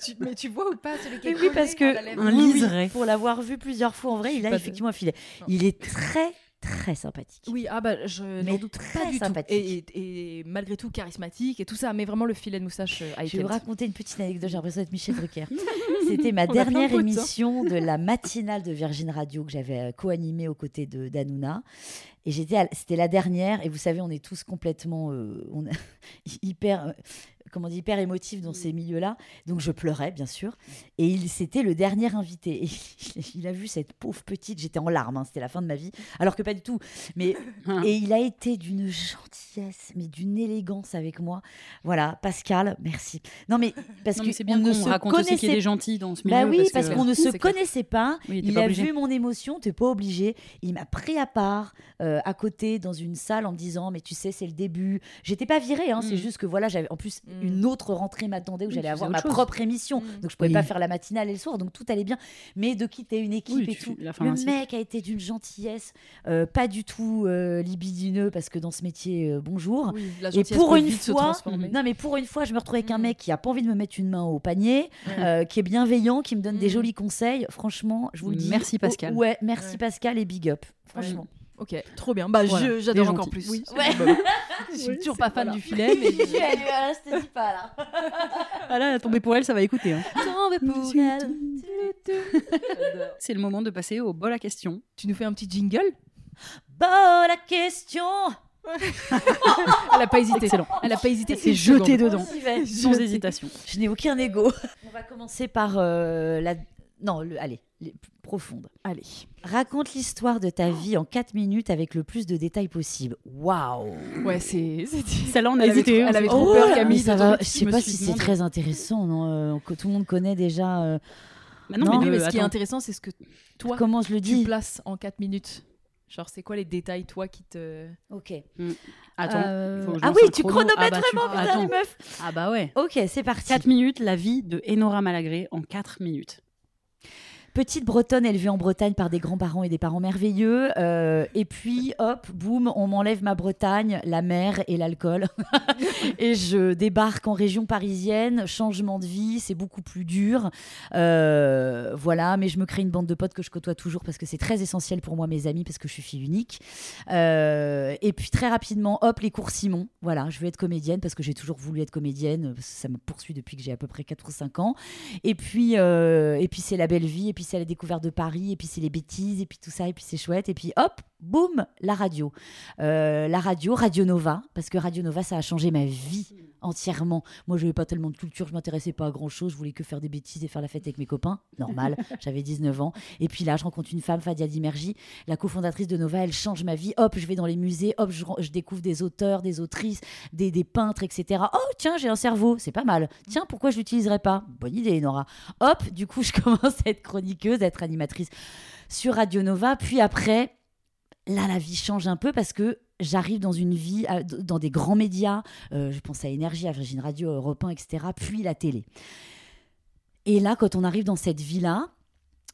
tu- Mais tu vois ou pas celui qui est oui, parce que un liseré. pour l'avoir vu plusieurs fois en vrai, il a de- effectivement un filet. Il est très très sympathique. Oui, ah bah je n'en doute très pas du sympathique. tout. Et, et malgré tout charismatique et tout ça, mais vraiment le filet de moustache euh, a Je vais vous raconter une petite anecdote, j'ai l'impression d'être Michel Drucker. C'était ma On de dernière hein. émission de la matinale de Virgin Radio que j'avais euh, co-animée aux côtés de d'Anouna. Et j'étais, c'était la dernière, et vous savez, on est tous complètement euh, hyper, comment dit, hyper émotifs dans ces milieux-là. Donc je pleurais, bien sûr. Et il, c'était le dernier invité. Et il a vu cette pauvre petite, j'étais en larmes, hein, c'était la fin de ma vie, alors que pas du tout. Mais Hein. et il a été d'une gentillesse, mais d'une élégance avec moi. Voilà, Pascal, merci. Non mais parce Non, mais bien on ne qu'on se raconte qu'il y a des gentils dans ce milieu. bah oui, parce, qu'on ne se connaissait pas. Oui, il pas a obligé. vu mon émotion, t'es pas obligé. Il m'a pris à part, euh, à côté, dans une salle, en me disant Mais tu sais, c'est le début. J'étais pas virée, hein, c'est Mm. juste que voilà, j'avais en plus Mm. Une autre rentrée m'attendait où Oui, j'allais avoir ma chose. propre émission. Mm. Donc je pouvais Oui. pas faire la matinale et le soir, donc tout allait bien. Mais de quitter une équipe Oui, et tout. Le mec a été d'une gentillesse, euh, pas du tout euh, libidineux, parce que dans ce métier, euh, bonjour. Oui, la Et pour peut une fois, non mais pour une fois, je me retrouve avec un Mm. mec qui a pas envie de me mettre une main au panier, euh, qui est bienveillant, qui me donne des Mm. jolis conseils. Franchement, je vous le dis. Merci, Pascal. Oh, ouais, merci. Pascal et big up. Franchement. Ok, trop bien. Bah, Voilà, j'adore encore plus. Oui. Ouais. Je suis toujours pas fan du filet, mais. je te dis pas là. Ah là, tomber pour elle, ça va écouter. hein. pour elle. C'est le moment de passer au bol à questions. Tu nous fais un petit jingle? Bon, la question. Elle a pas hésité. Excellent. Elle a pas hésité. C'est jeté dedans, sans hésitation. Je n'ai aucun ego. On va commencer par euh, la. Non, le... allez, les plus profondes. Allez. Raconte l'histoire de ta vie en 4 minutes avec le plus de détails possible. Waouh! Ouais, c'est. c'est- Celle-là, on a hésité. elle avait trop Oh, peur, Camille, ça va, je sais pas si c'est très intéressant, non euh, que tout le monde connaît déjà. euh, Bah non, Non, mais, mais ce qui est intéressant, c'est ce que toi, comment je le tu dis? places en 4 minutes. Genre, c'est quoi les détails, toi, qui te. Ok. Attends. Euh, faut que je Ah oui, tu chrono. chronomètres Ah bah, tu- vraiment, putain, les meufs. Ah bah ouais. Ok, c'est parti. 4 minutes, la vie de Enora Malagré en 4 minutes. Petite bretonne élevée en Bretagne par des grands-parents et des parents merveilleux. euh, et puis, hop, boum, on m'enlève ma Bretagne, la mer et l'alcool. et je débarque en région parisienne. Changement de vie, c'est beaucoup plus dur. Euh, voilà, mais je me crée une bande de potes que je côtoie toujours parce que c'est très essentiel pour moi, mes amis, parce que je suis fille unique. Euh, et puis, très rapidement, hop, les cours Simon. Voilà, je veux être comédienne parce que j'ai toujours voulu être comédienne. Ça me poursuit depuis que j'ai à peu près 4 ou 5 ans. Et puis, et puis c'est la belle vie, c'est la découverte de Paris, et puis c'est les bêtises, et puis tout ça, et puis c'est chouette. Et puis hop, boum, la radio. Euh, la radio, Radio Nova, parce que Radio Nova, ça a changé ma vie entièrement. Moi, je n'avais pas tellement de culture, je m'intéressais pas à grand chose, je voulais que faire des bêtises et faire la fête avec mes copains. Normal, j'avais 19 ans. Et puis là, je rencontre une femme, Fadia Dimergi, la cofondatrice de Nova, elle change ma vie. Hop, je vais dans les musées, hop, je, je découvre des auteurs, des autrices, des, des peintres, etc. Oh, tiens, j'ai un cerveau, c'est pas mal. Tiens, pourquoi je l'utiliserais pas? Bonne idée, Nora. Hop, du coup, je commence à être chroniqueuse, à être animatrice sur Radio Nova. Puis après, là, la vie change un peu parce que j'arrive dans une vie, à- dans des grands médias. euh, je pense à Énergie, à Virgin Radio, Europe 1, etc. Puis la télé. Et là, quand on arrive dans cette vie-là,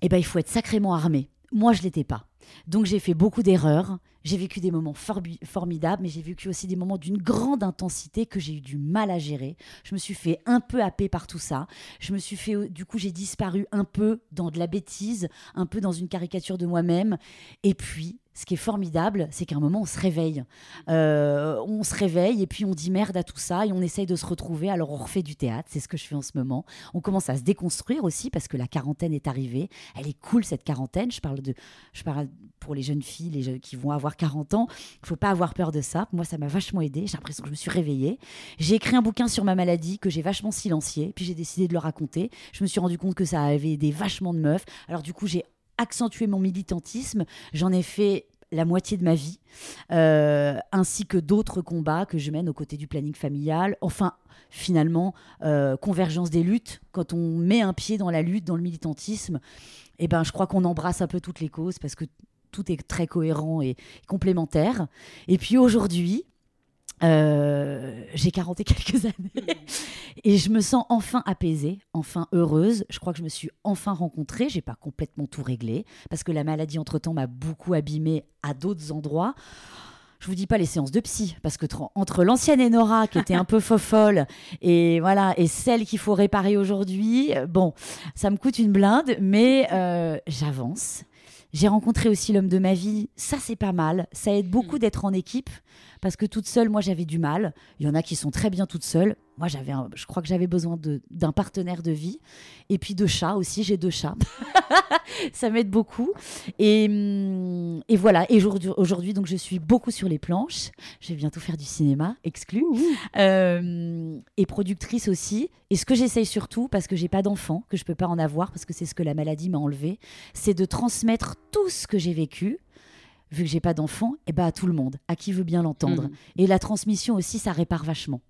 eh ben, il faut être sacrément armé. Moi, je l'étais pas. Donc, j'ai fait beaucoup d'erreurs. J'ai vécu des moments formidables, mais j'ai vécu aussi des moments d'une grande intensité que j'ai eu du mal à gérer. Je me suis fait un peu happer par tout ça. Je me suis fait, du coup, j'ai disparu un peu dans de la bêtise, un peu dans une caricature de moi-même. Et puis, ce qui est formidable, c'est qu'à un moment, on se réveille. Euh, on se réveille et puis on dit merde à tout ça et on essaye de se retrouver. Alors, on refait du théâtre, c'est ce que je fais en ce moment. On commence à se déconstruire aussi parce que la quarantaine est arrivée. Elle est cool, cette quarantaine. Je parle, de, je parle pour les jeunes filles les qui vont avoir 40 ans. Il faut pas avoir peur de ça. Moi, ça m'a vachement aidé. J'ai l'impression que je me suis réveillée. J'ai écrit un bouquin sur ma maladie que j'ai vachement silencié. Puis j'ai décidé de le raconter. Je me suis rendu compte que ça avait aidé vachement de meufs. Alors, du coup, j'ai accentué mon militantisme. J'en ai fait la moitié de ma vie, euh, ainsi que d'autres combats que je mène aux côtés du planning familial. Enfin, finalement, euh, convergence des luttes. Quand on met un pied dans la lutte, dans le militantisme, eh ben, je crois qu'on embrasse un peu toutes les causes parce que tout est très cohérent et complémentaire. Et puis aujourd'hui, euh, j'ai 40 et quelques années et je me sens enfin apaisée, enfin heureuse. Je crois que je me suis enfin rencontrée. J'ai pas complètement tout réglé parce que la maladie entre temps m'a beaucoup abîmée à d'autres endroits. Je vous dis pas les séances de psy parce que tr- entre l'ancienne Enora qui était un peu fofolle et voilà et celle qu'il faut réparer aujourd'hui, euh, bon, ça me coûte une blinde, mais euh, j'avance. J'ai rencontré aussi l'homme de ma vie. Ça, c'est pas mal. Ça aide beaucoup d'être en équipe parce que toute seule, moi, j'avais du mal. Il y en a qui sont très bien toutes seules. Moi, j'avais, un- je crois que j'avais besoin de- d'un partenaire de vie et puis de chats aussi. J'ai deux chats. ça m'aide beaucoup. Et, et voilà. Et aujourd'hui, aujourd'hui, donc, je suis beaucoup sur les planches. Je vais bientôt faire du cinéma, exclu. Euh, et productrice aussi. Et ce que j'essaye surtout, parce que j'ai pas d'enfant, que je peux pas en avoir, parce que c'est ce que la maladie m'a enlevé, c'est de transmettre tout ce que j'ai vécu. Vu que j'ai pas d'enfant, et ben à tout le monde, à qui veut bien l'entendre. Mhm. Et la transmission aussi, ça répare vachement.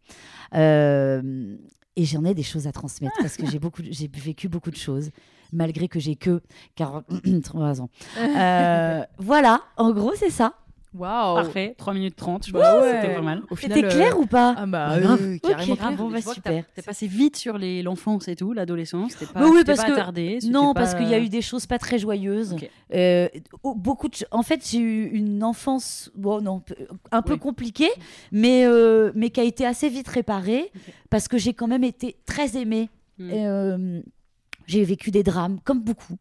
Euh, et j'en ai des choses à transmettre parce que j'ai beaucoup, j'ai vécu beaucoup de choses, malgré que j'ai que 43 ans. Euh, voilà, en gros, c'est ça. Waouh Parfait, 3 minutes 30, je Bah pense ouais. c'était pas mal. C'était clair euh, ou pas Ah bah, Bah, grave. euh, carrément Ok, clair. bon, bah, super. T'es passé vite sur les- l'enfance et tout, l'adolescence. T'es pas, Oui, parce pas que- attardé, Non, pas- parce qu'il y a eu des choses pas très joyeuses. Euh, beaucoup de... En fait, j'ai eu une enfance, bon, non, un peu Oui. compliquée, mais, euh, mais qui a été assez vite réparée parce que j'ai quand même été très aimée. Mm. Et, euh, j'ai vécu des drames, comme beaucoup,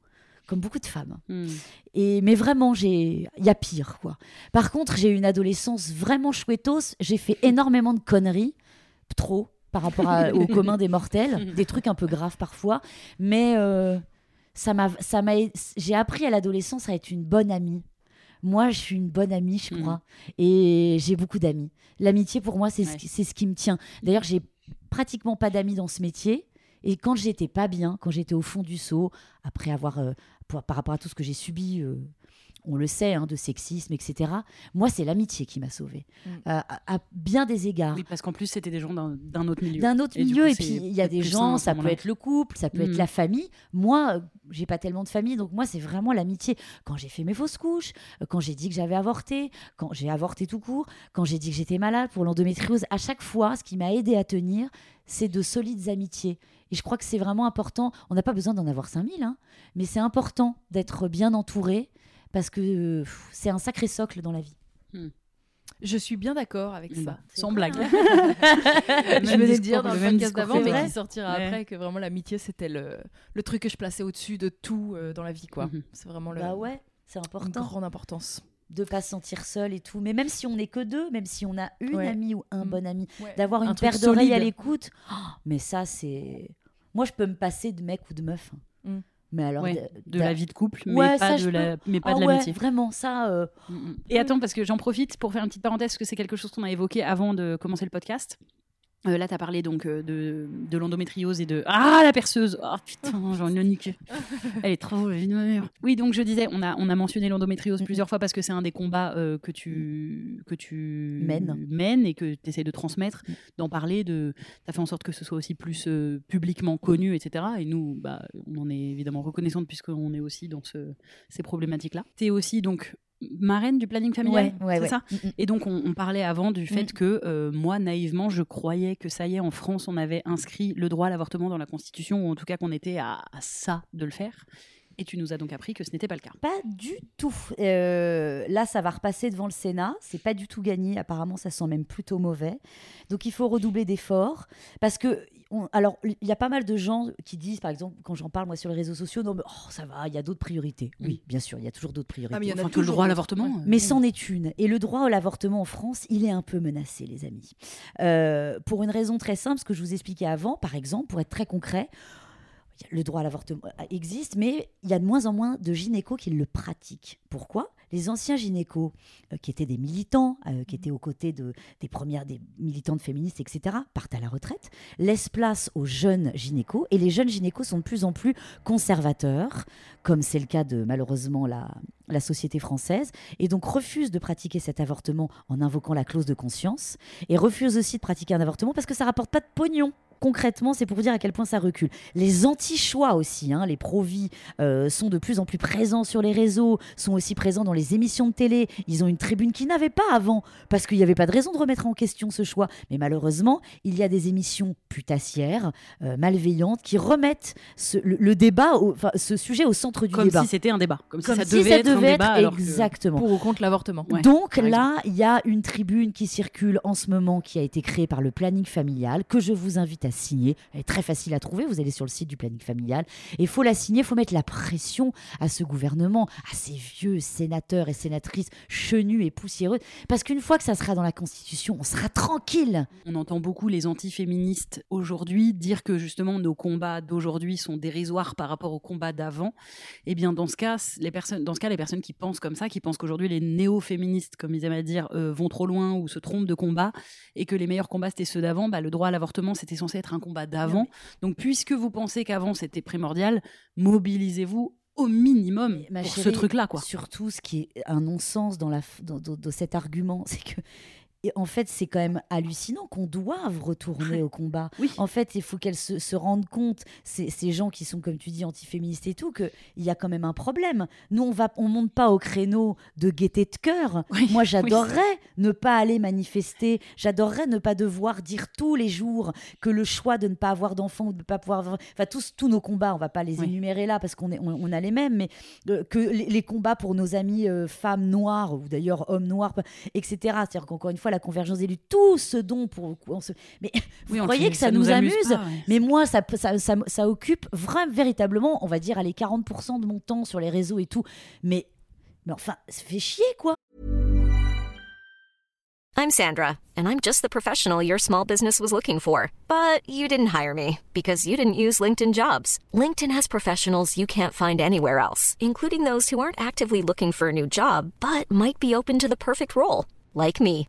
comme beaucoup de femmes. Hmm. Et, mais vraiment, j'ai, il y a pire, quoi. Par contre, j'ai eu une adolescence vraiment chouettos. J'ai fait énormément de conneries, trop par rapport à- au commun des mortels, des trucs un peu graves parfois. Mais euh, ça m'a, ça m'a, j'ai appris à l'adolescence à être une bonne amie. Moi, je suis une bonne amie, je crois, et j'ai beaucoup d'amis. L'amitié, pour moi, c'est ce Ouais. ce qui me tient. D'ailleurs, j'ai pratiquement pas d'amis dans ce métier. Et quand j'étais pas bien, quand j'étais au fond du seau, après avoir, euh, pour- par rapport à tout ce que j'ai subi, euh, on le sait, hein, de sexisme, etc. Moi, c'est l'amitié qui m'a sauvée, Mm. Euh, à, à bien des égards. Oui, parce qu'en plus, c'était des gens d'un autre milieu. D'un autre Et milieu, coup, et puis il y a des gens, ça peut être le couple, ça peut être Mm. la famille. Moi, euh, j'ai pas tellement de famille, donc moi, c'est vraiment l'amitié. Quand j'ai fait mes fausses couches, quand j'ai dit que j'avais avorté, quand j'ai avorté tout court, quand j'ai dit que j'étais malade pour l'endométriose, à chaque fois, ce qui m'a aidé à tenir, c'est de solides amitiés. Et je crois que c'est vraiment important. On n'a pas besoin d'en avoir 5000, hein, mais c'est important d'être bien entouré parce que c'est un sacré socle dans la vie. Je suis bien d'accord avec Hmm. ça. Sans blague. je Même venais dire dans le le même podcast d'avant, mais qui sortira Ouais. après, que vraiment l'amitié c'était le, le truc que je plaçais au-dessus de tout euh, dans la vie, quoi. Mhm. C'est vraiment le, Bah ouais, c'est une important. grande importance. De pas se sentir seul et tout. Mais même si on n'est que deux, même si on a une Ouais. amie ou un Mm. bon ami, Ouais. d'avoir Un une paire d'oreilles à l'écoute, oh, mais ça, c'est. Moi, je peux me passer de mec ou de meuf. hein. Mm. Mais alors. Ouais, de la vie de couple, mais Ouais, pas ça, de la, mais pas Ah de ouais, l'amitié. vraiment, ça. euh, Mm. Et attends, parce que j'en profite pour faire une petite parenthèse, parce que c'est quelque chose qu'on a évoqué avant de commencer le podcast. Euh, là, tu as parlé donc euh, de, de l'endométriose et de. Ah, la perceuse Oh putain, j'en ai une nuque. Elle est trop vie de ma mère. Oui, donc je disais, on a, on a mentionné l'endométriose plusieurs fois parce que c'est un des combats euh, que tu, que tu Mènes. mènes et que tu essaies de transmettre, d'en parler. De... Tu as fait en sorte que ce soit aussi plus publiquement connu, etc. Et nous, bah, on en est évidemment reconnaissante puisqu'on est aussi dans ce, ces problématiques-là. Tu es aussi donc marraine du planning familial, Ouais, ouais, c'est ouais. ça Mm, mm. et donc, on, on parlait avant du fait Mm. que euh, moi, naïvement, je croyais que ça y est, en France, on avait inscrit le droit à l'avortement dans la Constitution, ou en tout cas qu'on était à, à ça de le faire. Et tu nous as donc appris que ce n'était pas le cas. Pas du tout. Euh, là, ça va repasser devant le Sénat. C'est pas du tout gagné. Apparemment, ça sent même plutôt mauvais. Donc, il faut redoubler d'efforts. Parce que, on- alors, il y a pas mal de gens qui disent, par exemple, quand j'en parle moi sur les réseaux sociaux, non, mais oh, ça va, il y a d'autres priorités. Oui, bien sûr, il y a toujours d'autres priorités. Ah, mais il y en a Enfin, que le droit à d'autres. l'avortement. euh, Mais c'en est une. Et le droit à l'avortement en France, il est un peu menacé, les amis. Euh, pour une raison très simple, ce que je vous expliquais avant, par exemple, pour être très concret, le droit à l'avortement existe, mais il y a de moins en moins de gynécos qui le pratiquent. Pourquoi? Les anciens gynécos, euh, qui étaient des militants, euh, qui étaient aux côtés de, des premières, des militantes féministes, etc., partent à la retraite, laissent place aux jeunes gynécos, et les jeunes gynécos sont de plus en plus conservateurs, comme c'est le cas de malheureusement la, la société française, et donc refusent de pratiquer cet avortement en invoquant la clause de conscience, et refusent aussi de pratiquer un avortement parce que ça rapporte pas de pognon. Concrètement, c'est pour vous dire à quel point ça recule. Les anti-choix aussi, hein, les pro-vie, euh, sont de plus en plus présents sur les réseaux, sont aussi présents dans les émissions de télé. Ils ont une tribune qu'ils n'avaient pas avant, parce qu'il n'y avait pas de raison de remettre en question ce choix. Mais malheureusement, il y a des émissions putassières, euh, malveillantes, qui remettent ce- le, le débat, au- ce sujet au centre du Comme débat. si c'était un débat. Comme, Comme si ça devait être un débat. alors exactement. Pour ou contre l'avortement. Ouais, Donc là, il y a une tribune qui circule en ce moment qui a été créée par le planning familial que je vous invite à signer. Elle est très facile à trouver. Vous allez sur le site du planning familial et il faut la signer. Il faut mettre la pression à ce gouvernement, à ces vieux sénateurs et sénatrices chenus et poussiéreux. Parce qu'une fois que ça sera dans la Constitution, on sera tranquille. On entend beaucoup les antiféministes aujourd'hui dire que justement nos combats d'aujourd'hui sont dérisoires par rapport aux combats d'avant. Eh bien, dans ce cas, les personnes, dans ce cas, les personnes qui pensent comme ça, qui pensent qu'aujourd'hui les néo-féministes, comme ils aiment à dire, euh, vont trop loin ou se trompent de combat, et que les meilleurs combats c'était ceux d'avant, bah, le droit à l'avortement c'était censé être un combat d'avant. Donc, puisque vous pensez qu'avant c'était primordial, mobilisez-vous au minimum Ma pour ce truc-là, quoi. Surtout, ce qui est un non-sens dans, la, f- dans, dans- dans cet argument, c'est que. Et en fait, c'est quand même hallucinant qu'on doive retourner au combat. Oui. En fait, il faut qu'elles se, se rendent compte, ces, ces gens qui sont, comme tu dis, antiféministes et tout, qu'il y a quand même un problème. Nous, on va, on monte pas au créneau de gaieté de cœur. Oui, Moi, oui, j'adorerais ne pas aller manifester. J'adorerais ne pas devoir dire tous les jours que le choix de ne pas avoir d'enfants ou de ne pas pouvoir... Enfin, tous, tous nos combats, on va pas les énumérer là parce qu'on on, on a les mêmes, mais euh, que les, les combats pour nos amis euh, femmes noires ou d'ailleurs hommes noirs, etc. C'est-à-dire qu'encore une fois, la convergence des luttes, tout ce dont pour... on se- Mais vous Oui, on- croyez que ça, nous, amuse, pas, ouais. mais moi, ça, ça, ça, ça occupe vraiment, véritablement, on va dire, allez, 40% de mon temps sur les réseaux et tout. Mais, mais enfin, ça fait chier, quoi. I'm Sandra, and I'm just the professional your small business was looking for. But you didn't hire me because you didn't use LinkedIn jobs. LinkedIn has professionals you can't find anywhere else, including those who aren't actively looking for a new job but might be open to the perfect role, like me.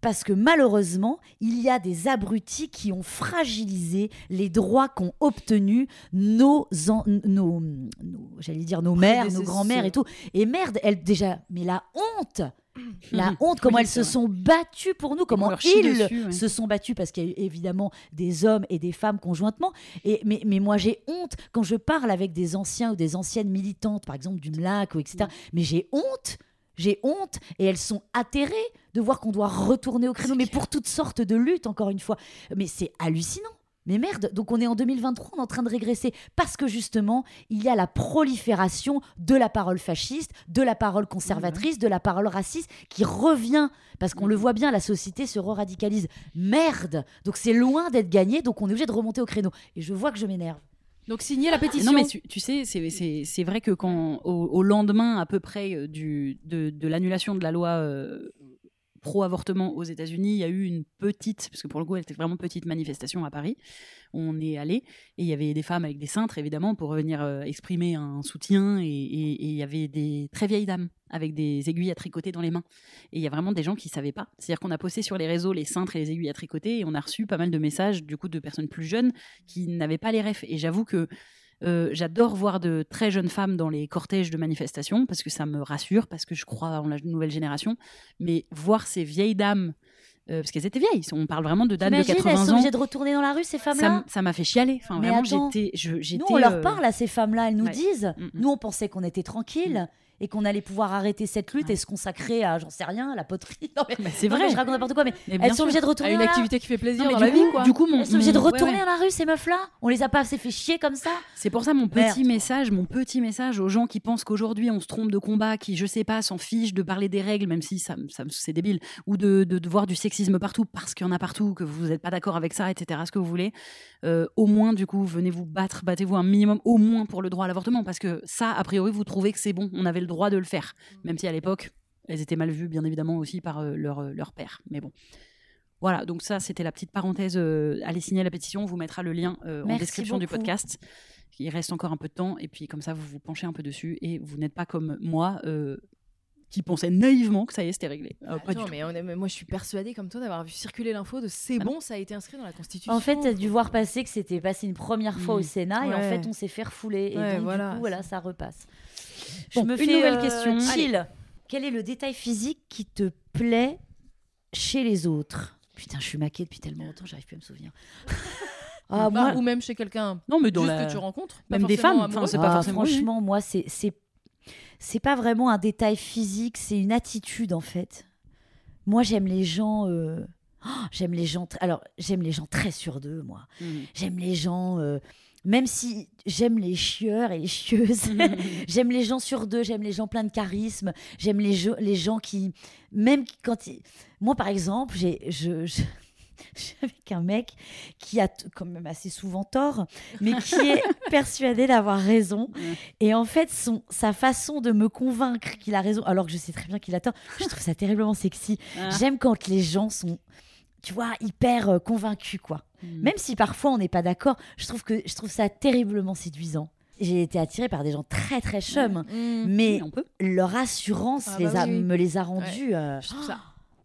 parce que malheureusement, il y a des abrutis qui ont fragilisé les droits qu'ont obtenus nos, nos, nos- j'allais dire nos mères, nos grands-mères et tout. Et merde, elle déjà, mais la honte, la honte, comment Oui, elles se vrai. sont battues pour nous, comment ils dessus, ouais. se sont battus parce qu'il y a eu évidemment des hommes et des femmes conjointement. Et, mais, mais moi, j'ai honte quand je parle avec des anciens ou des anciennes militantes, par exemple du MLAC ou etc. Mais j'ai honte. J'ai honte et elles sont atterrées de voir qu'on doit retourner au créneau, mais pour toutes sortes de luttes, encore une fois. Mais c'est hallucinant. Mais merde, donc on est en 2023, on est en train de régresser parce que justement, il y a la prolifération de la parole fasciste, de la parole conservatrice, de la parole raciste qui revient parce qu'on le voit bien, la société se re-radicalise. Merde Donc c'est loin d'être gagné, donc on est obligé de remonter au créneau. Et je vois que je m'énerve. Donc signer la pétition. Non, mais tu, tu sais, c'est- c'est c'est vrai que quand, au, au lendemain à peu près euh, du, de, de l'annulation de la loi euh, pro-avortement aux États-Unis, il y a eu une petite, parce que pour le coup, elle était vraiment petite manifestation à Paris. On est allé et il y avait des femmes avec des cintres, évidemment, pour venir euh, exprimer un soutien. Et, et- il y avait des très vieilles dames avec des aiguilles à tricoter dans les mains. Et il y a vraiment des gens qui savaient pas. C'est-à-dire qu'on a posté sur les réseaux les cintres et les aiguilles à tricoter et on a reçu pas mal de messages, du coup, de personnes plus jeunes qui n'avaient pas les refs. Et j'avoue que euh, j'adore voir de très jeunes femmes dans les cortèges de manifestations parce que ça me rassure, parce que je crois en la nouvelle génération. Mais voir ces vieilles dames, euh, parce qu'elles étaient vieilles, on parle vraiment de dames de T'imagines, elles 80 sont ans. obligées de retourner dans la rue, ces femmes-là Ça m'a fait chialer. Enfin, Mais vraiment, j'étais. Nous, on leur euh, parle à ces femmes-là, elles nous ouais. disent. Mm, mm. Nous, on pensait qu'on était tranquilles. Et qu'on allait pouvoir arrêter cette lutte Ouais. et se consacrer à, j'en sais rien, à la poterie. Non, mais, Mais c'est non, mais vrai. je raconte n'importe quoi, mais, Mais bien elles sont obligées de À retourner une dans la- activité qui fait plaisir Non, dans la coup, vie, quoi. du coup, mon, Elles sont obligées de retourner ouais, ouais. dans la rue, ces meufs-là On les a pas assez fait chier comme ça C'est pour ça mon Merde. petit message, mon petit message aux gens qui pensent qu'aujourd'hui on se trompe de combat, qui je sais pas s'en fichent de parler des règles, même si ça, ça c'est débile, ou de, de, de voir du sexisme partout parce qu'il y en a partout, que vous n'êtes pas d'accord avec ça, etc. Ce que vous voulez, Euh, au moins du coup venez vous battre, battez-vous un minimum, au moins pour le droit à l'avortement, parce que ça a priori vous trouvez que c'est bon, on avait le droit de le faire, même si à l'époque elles étaient mal vues bien évidemment aussi par euh, leur, euh, leur père, mais bon. Voilà, donc ça c'était la petite parenthèse. euh, allez signer la pétition, on vous mettra le lien euh, en description du podcast. Il reste encore un peu de temps et puis comme ça vous vous penchez un peu dessus et vous n'êtes pas comme moi euh, qui pensait naïvement que ça y est c'était réglé. Euh, pas du Attends, tout. mais, on est- mais moi je suis persuadée comme toi d'avoir vu circuler l'info de c'est Ah bon, ça a été inscrit dans la Constitution. En fait, t'as dû voir passer que c'était passé une première fois au Sénat et en fait, on s'est fait refouler. Et Ouais, donc, voilà. du coup, voilà, ça repasse. Bon, une nouvelle euh, question. Chill. Quel est le détail physique qui te plaît chez les autres? Putain, je suis maquée depuis tellement longtemps, j'arrive plus à me souvenir. ah, Bah, moi, ou même chez quelqu'un Non mais dans juste la... que tu rencontres. même des femmes, enfin, amoureux. c'est pas Ah, forcément-. Franchement, moi, c'est c'est c'est pas vraiment un détail physique, c'est une attitude en fait. Moi, j'aime les gens. euh, oh, j'aime les gens. Alors, j'aime les gens très sûrs d'eux, moi. Mhm. J'aime les gens. euh, Même si j'aime les chieurs et les chieuses, j'aime les gens sur deux, j'aime les gens pleins de charisme, j'aime les, les gens qui, même quand ils- moi par exemple, j'ai, je, avec un mec qui a quand même assez souvent tort, mais qui est persuadé d'avoir raison. Et en fait, son, sa façon de me convaincre qu'il a raison, alors que je sais très bien qu'il a tort, je trouve ça terriblement sexy. Ah. J'aime quand les gens sont, tu vois, hyper euh, convaincus, quoi. Mhm. Même si parfois on n'est pas d'accord, je trouve que je trouve ça terriblement séduisant. J'ai été attirée par des gens très très chums, Mm. mais Oui, on peut. leur assurance Ah les bah a- oui, me les a rendus. euh, Je trouve ça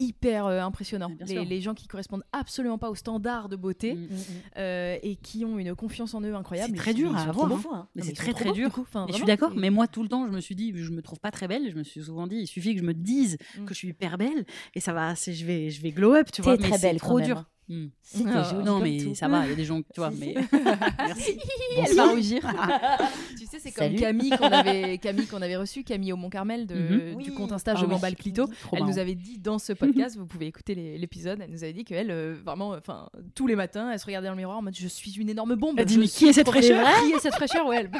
hyper euh, impressionnant. Les, gens qui correspondent absolument pas aux standards de beauté Mhm. euh, et qui ont une confiance en eux incroyable. C'est très dur à avoir, hein. beaux, hein. Mais c'est très, très beaux, dur. du coup. Enfin, Et je suis d'accord, mais moi tout le temps, je me suis dit, je me trouve pas très belle. Je me suis souvent dit, il suffit que je me dise Mm. que je suis hyper belle et ça va, c'est- je vais, je vais glow up, tu vois. T'es Mais très c'est belle trop dur. Hein. Mm. T'es Ah, Non comme mais tout. ça va, il y a des gens, tu vois. Mais si. Elle va rougir. tu sais, c'est comme Salut. Camille qu'on avait, Camille qu'on avait reçu, Camille au Mont-Carmel de- Mhm. du Oui. compte Insta Ah Je oui. m'emballe clito. Trop Elle marrant. nous avait dit dans ce podcast, vous pouvez écouter l'épisode, elle nous avait dit qu'elle, euh, vraiment, enfin, tous les matins, elle se regardait dans le miroir en mode Je suis une énorme bombe. Elle dit, mais qui est cette fraîcheur Qui est cette fraîcheur Ouais, elle.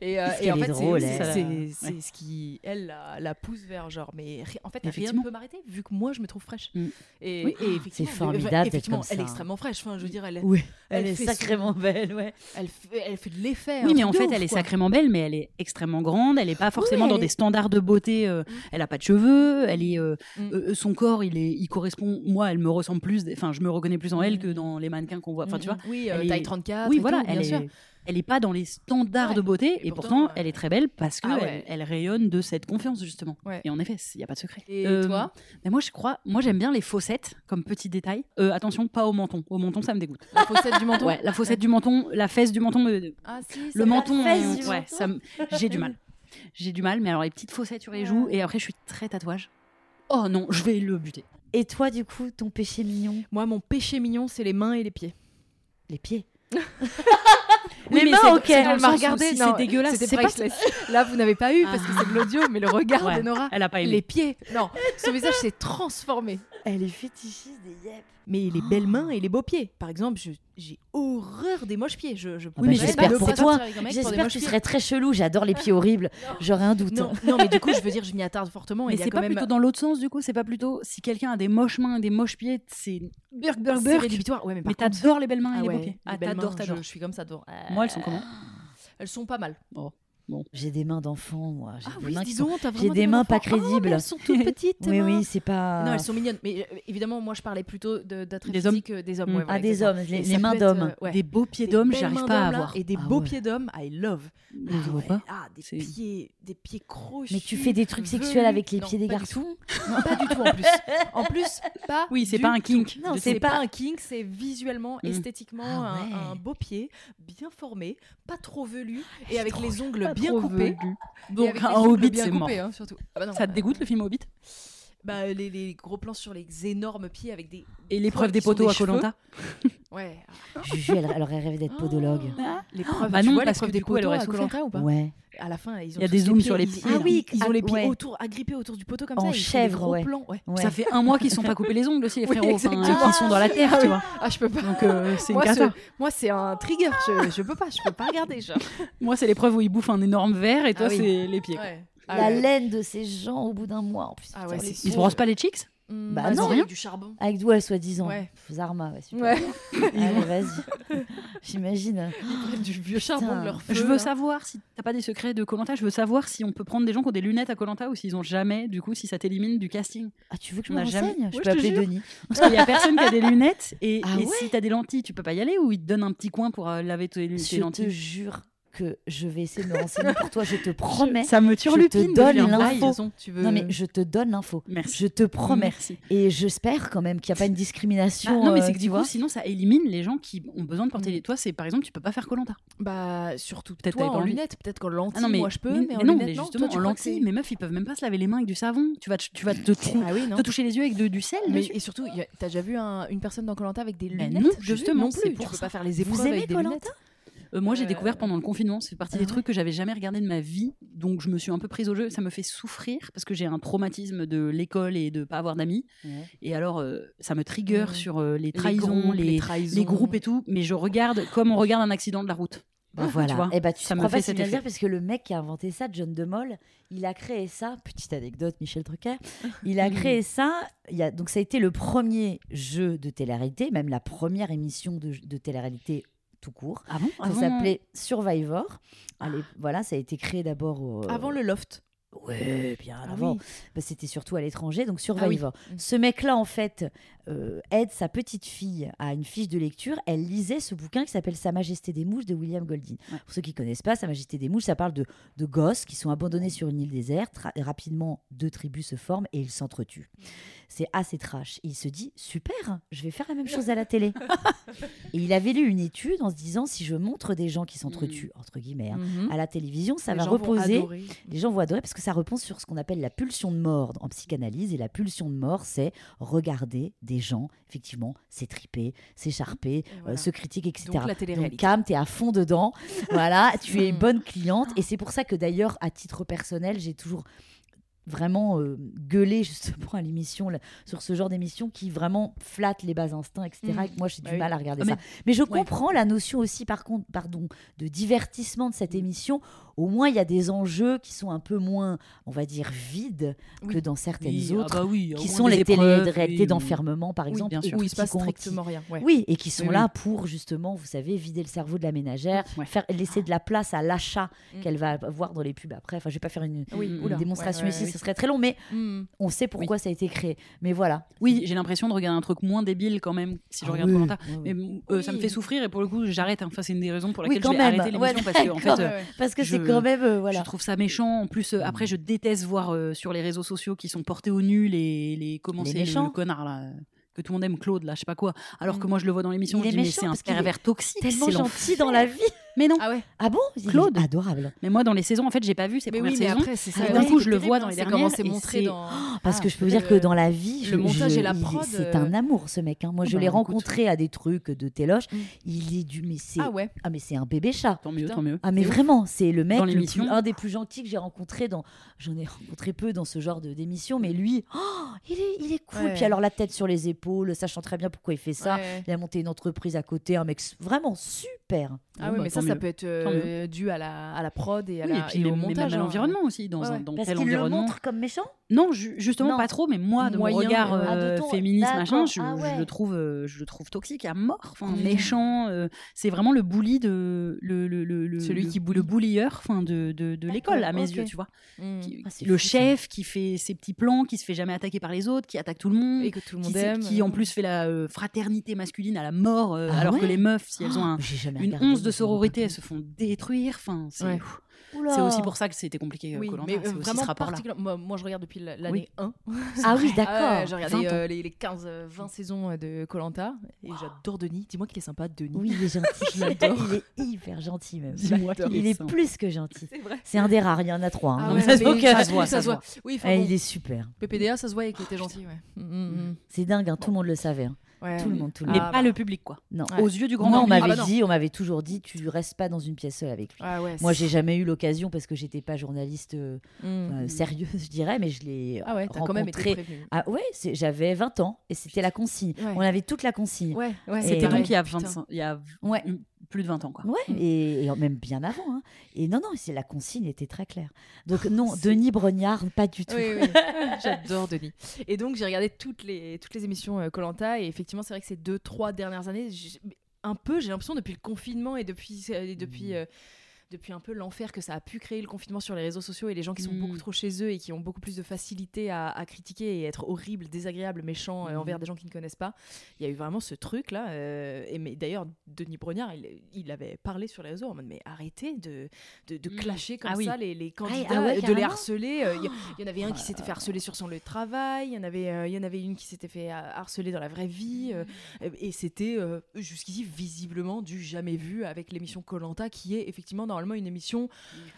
Et, euh, et en fait, est c'est- ce qui, elle, la, la pousse vers genre, mais en fait, rien Effectivement. ne peut m'arrêter vu que moi, je me trouve fraîche. Mm. Et, effectivement, C'est formidable d'être effectivement, elle est extrêmement fraîche. Enfin, je veux dire, elle, Oui, elle, Elle est sacrément belle, ouais. elle, fait, elle fait de l'effet. Oui, mais en fait, ouf, elle est sacrément belle, mais elle est extrêmement grande. Elle est pas forcément Oui, dans des standards de beauté. euh, elle a pas de cheveux. Elle est, euh, Mm. euh, son corps, il est, il correspond. Moi, elle me ressemble plus. Enfin, je me reconnais plus en elle Mm. que dans les mannequins qu'on voit. Enfin, tu vois. Oui, taille 34. Oui, voilà, tout, elle bien sûr. Elle est pas dans les standards Ouais. de beauté, Et et, pourtant, pourtant, euh, elle est très belle parce que ah elle, ouais. elle rayonne de cette confiance justement. Ouais. Et en effet, il y a pas de secret. Et Euh, toi? Mais moi, je crois, moi j'aime bien les fossettes comme petit détail. Euh, attention, pas au menton. Au menton, ça me dégoûte. La fossette du menton? Ouais, la fossette du menton, la fesse du menton me, Ah si, le menton, fesse euh, du ouais, menton. j'ai du mal. J'ai du mal, mais alors les petites fossettes sur les joues, et après je suis très tatouage. Oh non, je vais le buter. Et toi, du coup, ton péché mignon? Moi, mon péché mignon, c'est les mains et les pieds. Les pieds? Oui, les mais mains, c'est- ok. Elle le m'a regardé, c'est dégueulasse, C'était c'est pas- priceless. Là, vous n'avez pas eu parce que c'est de l'audio, mais le regard Ouais, de Nora, Elle a pas aimé. les pieds. Non, son visage s'est transformé. Elle est fétichiste des yep. Mais les belles mains et les beaux pieds. Par exemple, j'ai horreur des moches pieds. Je, je Ah bah, j'espère pour toi. J'espère que tu serais très chelou. J'adore les pieds horribles. J'aurais un doute. Non, non, mais du coup, je veux dire, je m'y attarde fortement. Mais il y a c'est quand pas même plutôt dans l'autre sens du coup, c'est pas plutôt si quelqu'un a des moches mains et des moches pieds, c'est burk burk c'est burk. rédhibitoire. Ouais, mais, par Mais contre- t'adores les belles mains et Ah les beaux pieds. Ah belles t'adores, t'adores. Je, je suis comme ça devant. Moi elles sont comment? Elles sont pas mal. J'ai des mains d'enfant, moi. J'ai Ah des oui, mains sont- J'ai vraiment des mains pas. Oh, mais crédibles. elles sont toutes petites. tes Oui, oui, c'est pas. Non, elles sont mignonnes. Mais euh, évidemment, moi, je parlais plutôt de- d'attraits Des hommes physiques euh, des hommes. Mm. ouais, Ah, voilà, des exactement. hommes, les, mains d'hommes. euh, ouais. Des beaux pieds Des d'homme, belles j'arrive pas à d'hommes, avoir. Et des Ah beaux ouais. pieds d'homme, I love. Je les vois pas. Ah, des pieds, des pieds crochus. Mais tu fais des trucs sexuels avec les pieds des garçons. Non, pas du tout en plus. En plus, pas. Oui, c'est pas un kink. Non, c'est pas un kink, c'est visuellement, Mm. esthétiquement Ah un- beau pied, bien formé, pas trop velu et avec les ongles bien velu. Et Donc un hobbit, c'est mort. hein, surtout. Ah bah non, Ça te euh, dégoûte le film Hobbit? Bah, les, les gros plans sur les énormes pieds avec des. Et l'épreuve des poteaux des à Colanta. Ouais. Juju, elle, elle aurait rêvé d'être podologue. L'épreuve, Bah tu non, vois parce que des coup, elle poteaux aurait à souffert. Ou pas Ouais. À la fin, ils ont Il y a des zooms sur les ils- pieds. ils- Ah oui, ils ont ah, les pieds ouais. autour, agrippés autour du poteau comme En ça. des chèvre, ouais. plans, ouais. Ouais. Ça fait un mois qu'ils sont pas coupés les ongles aussi, les Oui, frérots. Ils sont dans la terre, tu vois. Ah, je peux pas. Donc euh, c'est une moi, c'est un trigger. Je, je peux pas. Je peux pas regarder. Moi, c'est l'épreuve où ils bouffent un énorme verre et toi, Ah oui. c'est les pieds. Ouais. La laine de ces gens au bout d'un mois. En plus, Ah ouais, Ils se brossent pas les cheeks Mmh, Bah ils non, rien. du charbon. Avec d'où elle soi-disant. Ouais. Zarma, ouais, super. Ouais. Allez, vas-y. J'imagine. du vieux charbon de leur feu. Je veux là. savoir si t'as pas des secrets de Colanta. Je veux savoir si on peut prendre des gens qui ont des lunettes à Colanta ou s'ils ont jamais, du coup, si ça t'élimine du casting. Ah, tu veux que je me a jamais- Je peux appeler. Denis. Parce qu'il y a personne qui a des lunettes et, Ah et ouais? si t'as des lentilles, tu peux pas y aller ou ils te donnent un petit coin pour euh, laver tes, tes Je te lentilles? jure que je vais essayer de me renseigner pour toi. Je te promets. Ça me je te turlupine. donne l'info. Ah, veux. Non, mais je te donne l'info. Merci. Je te promets. Merci. Et j'espère quand même qu'il n'y a pas une Ah, discrimination. non, mais euh, c'est que du coup, sinon, ça élimine les gens qui ont besoin de porter Mm. les. Toi, c'est par exemple, tu peux pas faire Colanta. Bah, surtout Peut-être toi en lunettes. Peut-être qu'en lentilles, Ah non, mais, moi je peux, mais, mais, en mais non, lunettes, mais non. justement, Toi, en lentilles, mes meufs, ils peuvent même pas se laver les mains avec du savon. Tu vas, te- tu vas te, Ah te toucher les yeux avec du sel. Et surtout, t'as déjà vu un- une personne dans Colanta avec des lunettes? non, justement, c'est plus. pour tu peux pas faire les Vous épreuves aimez avec des lunettes. Euh, moi, j'ai Euh, découvert pendant le confinement. C'est partie ah des ouais trucs que j'avais jamais regardé de ma vie. Donc, je me suis un peu prise au jeu. Ça me fait souffrir parce que j'ai un traumatisme de l'école et de pas avoir d'amis. Et alors, euh, ça me trigger sur euh, les Les trahisons, groupes, les, trahisons. les groupes et tout. Mais je regarde comme on regarde un accident de la route. Bah voilà. Tu vois, et bah tu ça me crois pas fait cet effet. dire parce que le mec qui a inventé ça, John DeMol, il a créé ça. Petite anecdote, Michel Drucker. Il a créé ça. Il y a, donc ça a été le premier jeu de télé-réalité, même la première émission de, de télé-réalité tout court. Ah bon? Ça s'appelait Survivor. Allez, voilà, ça a été créé d'abord au- Avant le loft. Ouais, bien Ah avant. oui. Bah, C'était surtout à l'étranger, donc Ah Survivor. oui. Mm. Ce mec-là, en fait, euh, aide sa petite fille à une fiche de lecture. Elle lisait ce bouquin qui s'appelle Sa Majesté des Mouches de William Golding. Ouais. Pour ceux qui connaissent pas, Sa Majesté des Mouches, ça parle de, de gosses qui sont abandonnés sur une île déserte. Ra- rapidement, deux tribus se forment et ils s'entretuent. C'est assez trash. Et il se dit super, je vais faire la même chose à la télé. et il avait lu une étude en se disant si je montre des gens qui s'entretuent, entre guillemets, hein, Mhm. à la télévision, ça Les va reposer les gens vont adorer parce que ça repose sur ce qu'on appelle la pulsion de mort en psychanalyse. Et la pulsion de mort, c'est regarder des gens, effectivement, s'étriper, s'écharper, voilà. euh, se critiquer, etc. Donc la télé-réalité. Cam, t'es à fond dedans. voilà, tu es une bonne cliente. Et c'est pour ça que d'ailleurs, à titre personnel, j'ai toujours vraiment euh, gueulé justement à l'émission là, sur ce genre d'émission qui vraiment flatte les bas instincts etc Mm. et que moi j'ai Bah du oui. mal à regarder Ah, mais- ça mais je Ouais. comprends la notion aussi par contre pardon de divertissement de cette émission au moins il y a des enjeux qui sont un peu moins on va dire vides que dans certaines Oui, ah autres bah oui, au qui sont les télé-réalités d'enfermement par exemple bien sûr. Où il se passe strictement rien. Ouais. oui, et qui sont là pour justement, vous savez, vider le cerveau de la ménagère, Ouais. faire laisser de la place à l'achat Mm. qu'elle va avoir dans les pubs après. Enfin, je vais pas faire une, une démonstration ici. Ce serait très long, mais Mm. on sait pourquoi ça a été créé. Mais voilà. Oui, j'ai l'impression de regarder un truc moins débile quand même si je Ah regarde oui, oui. Mais euh, ça me fait souffrir et pour le coup, j'arrête. hein. Enfin, c'est une des raisons pour quand je vais même. arrêter Ouais, l'émission parce que en fait, euh, Ouais, ouais. Parce que c'est quand même euh, voilà. Je trouve ça méchant. En plus, après, je déteste voir sur les réseaux sociaux qui sont portés au nu les, les comment Les c'est le, connard là que tout le monde aime, Claude là, je sais pas quoi. Alors que Mm. moi, je le vois dans l'émission, je dis mais c'est un pervers toxique, Tellement gentil dans la vie. Mais non. Ah ouais. Ah bon Il est Claude. adorable. Mais moi, dans les saisons, en fait, j'ai pas vu ces Mais premières oui, mais saisons. après, c'est ça. Et d'un coup, je le vois dans les dernières. c'est montré dans. Parce Ah, que je peux vous dire que dans la vie, le montage et la prod, c'est euh, un amour ce mec. hein. Moi, je bah, l'ai rencontré à des trucs de téloche. Mm. Il est du mais c'est Ah ouais. ah mais c'est un bébé chat. Tant mieux, tant mieux. Ah mais vraiment, c'est le mec le plus- un des plus gentils que j'ai rencontré dans j'en ai rencontré peu dans ce genre de d'émission mais lui oh, il est il est cool Ouais. puis alors la tête sur les épaules, sachant très bien pourquoi il fait ça. Ouais. Il a monté une entreprise à côté, un mec vraiment super. Ah oui, bah, mais ça, ça peut être euh, dû à la, à la prod et, à Oui, la, et puis et au montage. même à hein. l'environnement aussi, dans, Ouais, un, dans Parce qu'il le montre comme méchant. Non, ju- justement Non. pas trop, mais moi, de Moyen, mon regard euh, ah, de féministe, machin, je, ah je le trouve, euh, je le trouve toxique à mort, enfin Mm. méchant. euh, c'est vraiment le bully de le, le, le, le- Celui le- qui le bullieur, enfin de, de, de l'école à mes yeux, tu vois. Mm. Qui- Ah, le fou, ça. chef qui fait ses petits plans, qui se fait jamais attaquer par les autres, qui attaque tout le monde. Et que tout le qui, monde sait- aime. qui en plus fait la fraternité masculine à la mort, Ah alors que les meufs, si elles ont un- jamais une once de sororité, elles se font détruire. Enfin, c'est. C'est aussi pour ça que c'était compliqué. Oui, Koh-Lanta, mais euh, aussi vraiment ce. Moi, moi, je regarde depuis la- l'année 1. Ah oui, d'accord. Ah j'ai regardé 20 ans. euh, les, les 15, euh, 20 saisons euh, de Colanta et j'adore Denis. Dis-moi qu'il est sympa, Denis. Oui, il est gentil. Je l'adore. il est hyper gentil même. Dis-moi qu'il Il est plus que gentil. C'est vrai. C'est un des rares, il y en a trois. hein. Ah ça se voit. Oui, Eh, bon, il est super. PPDA, ça se voyait qu'il était gentil. Ouais. C'est dingue, hein, tout le monde le savait. Ouais. Tout le monde, tout le Mais monde. Ah, pas bah. le public, quoi. Non. Ouais. Aux yeux du grand Moi, on public. m'avait Ah bah dit, on m'avait toujours dit, tu restes pas dans une pièce seule avec lui. Ah ouais, Moi, j'ai jamais eu l'occasion parce que j'étais pas journaliste euh, Mm. euh, sérieuse, je dirais, mais je l'ai Ah ouais, t'as quand même été rencontré. Ah ouais, j'avais 20 ans et c'était la consigne. Ouais. On avait toute la consigne. Ouais, ouais. Et C'était donc il y a Putain. 25, il y a Ouais. Plus de 20 ans, quoi. Ouais, et, et même bien avant. hein. Et non, non, c'est la consigne était très claire. Donc non, Denis Brognard, pas du tout. Oui, oui. J'adore Denis. Et donc j'ai regardé toutes les, toutes les émissions Colanta et effectivement c'est vrai que ces deux trois dernières années, un peu j'ai l'impression depuis le confinement et depuis et depuis euh, depuis un peu l'enfer que ça a pu créer le confinement sur les réseaux sociaux et les gens qui sont Mm. beaucoup trop chez eux et qui ont beaucoup plus de facilité à, à critiquer et être horribles, désagréables, méchants euh, Mm. envers des gens qui ne connaissent pas. Il y a eu vraiment ce truc là. et mais d'ailleurs Denis Brognard, il, il avait parlé sur les réseaux en mode mais arrêtez de de, de Mm. clasher comme Ah oui. ça les, les candidats, ah ouais, de les harceler. euh, Il y, en avait un Oh qui là s'était fait harceler sur son lieu de travail, il y en avait, euh, il y en avait une qui s'était fait euh, harceler dans la vraie vie, euh, et c'était euh, jusqu'ici visiblement du jamais vu avec l'émission Colanta, qui est effectivement normalement une émission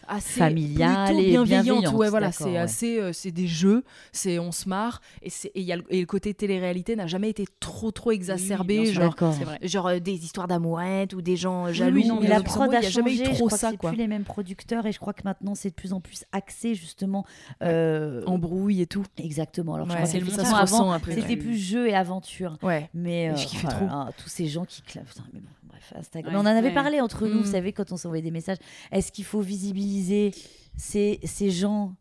assez Familiale et bienveillante. Ouais, voilà, c'est ouais. assez, euh, c'est des jeux, c'est on se marre, et c'est et y a le, et le côté télé-réalité n'a jamais été trop trop exacerbé, sûr. genre. Vrai. Genre euh, des histoires d'amouettes ou des gens jaloux. oui, non, Mais mais la prod il a a jamais changé, eu je trop crois ça que quoi. plus les mêmes producteurs et je crois que maintenant c'est de plus en plus axé justement. euh, Embrouille et tout. Exactement. Alors je Ouais, crois que avant ressent après, c'était plus jeu et aventure. Ouais. Mais euh, je trop. là, tous ces gens qui clament. Putain, mais bon, bref, Instagram. Ouais. Mais on en avait Ouais. parlé entre nous, Mm. vous savez, quand on s'envoyait des messages. Est-ce qu'il faut visibiliser ces, ces gens?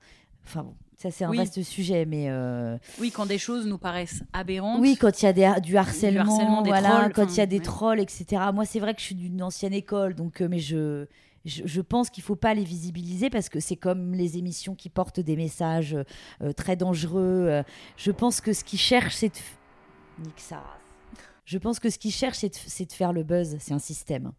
Enfin bon, ça c'est un Oui. vaste sujet, mais euh, Oui, quand des choses nous paraissent aberrantes. oui, quand il y a des, du harcèlement, harcèlement, des voilà, trolls, quand il y a des ouais. trolls, etc. Moi, c'est vrai que je suis d'une ancienne école, donc euh, mais je, je je pense qu'il faut pas les visibiliser parce que c'est comme les émissions qui portent des messages euh, très dangereux. je pense que ce qu'ils cherchent, c'est de Nique race. Je pense que ce qu'ils cherchent, c'est de, c'est de faire le buzz. C'est un système.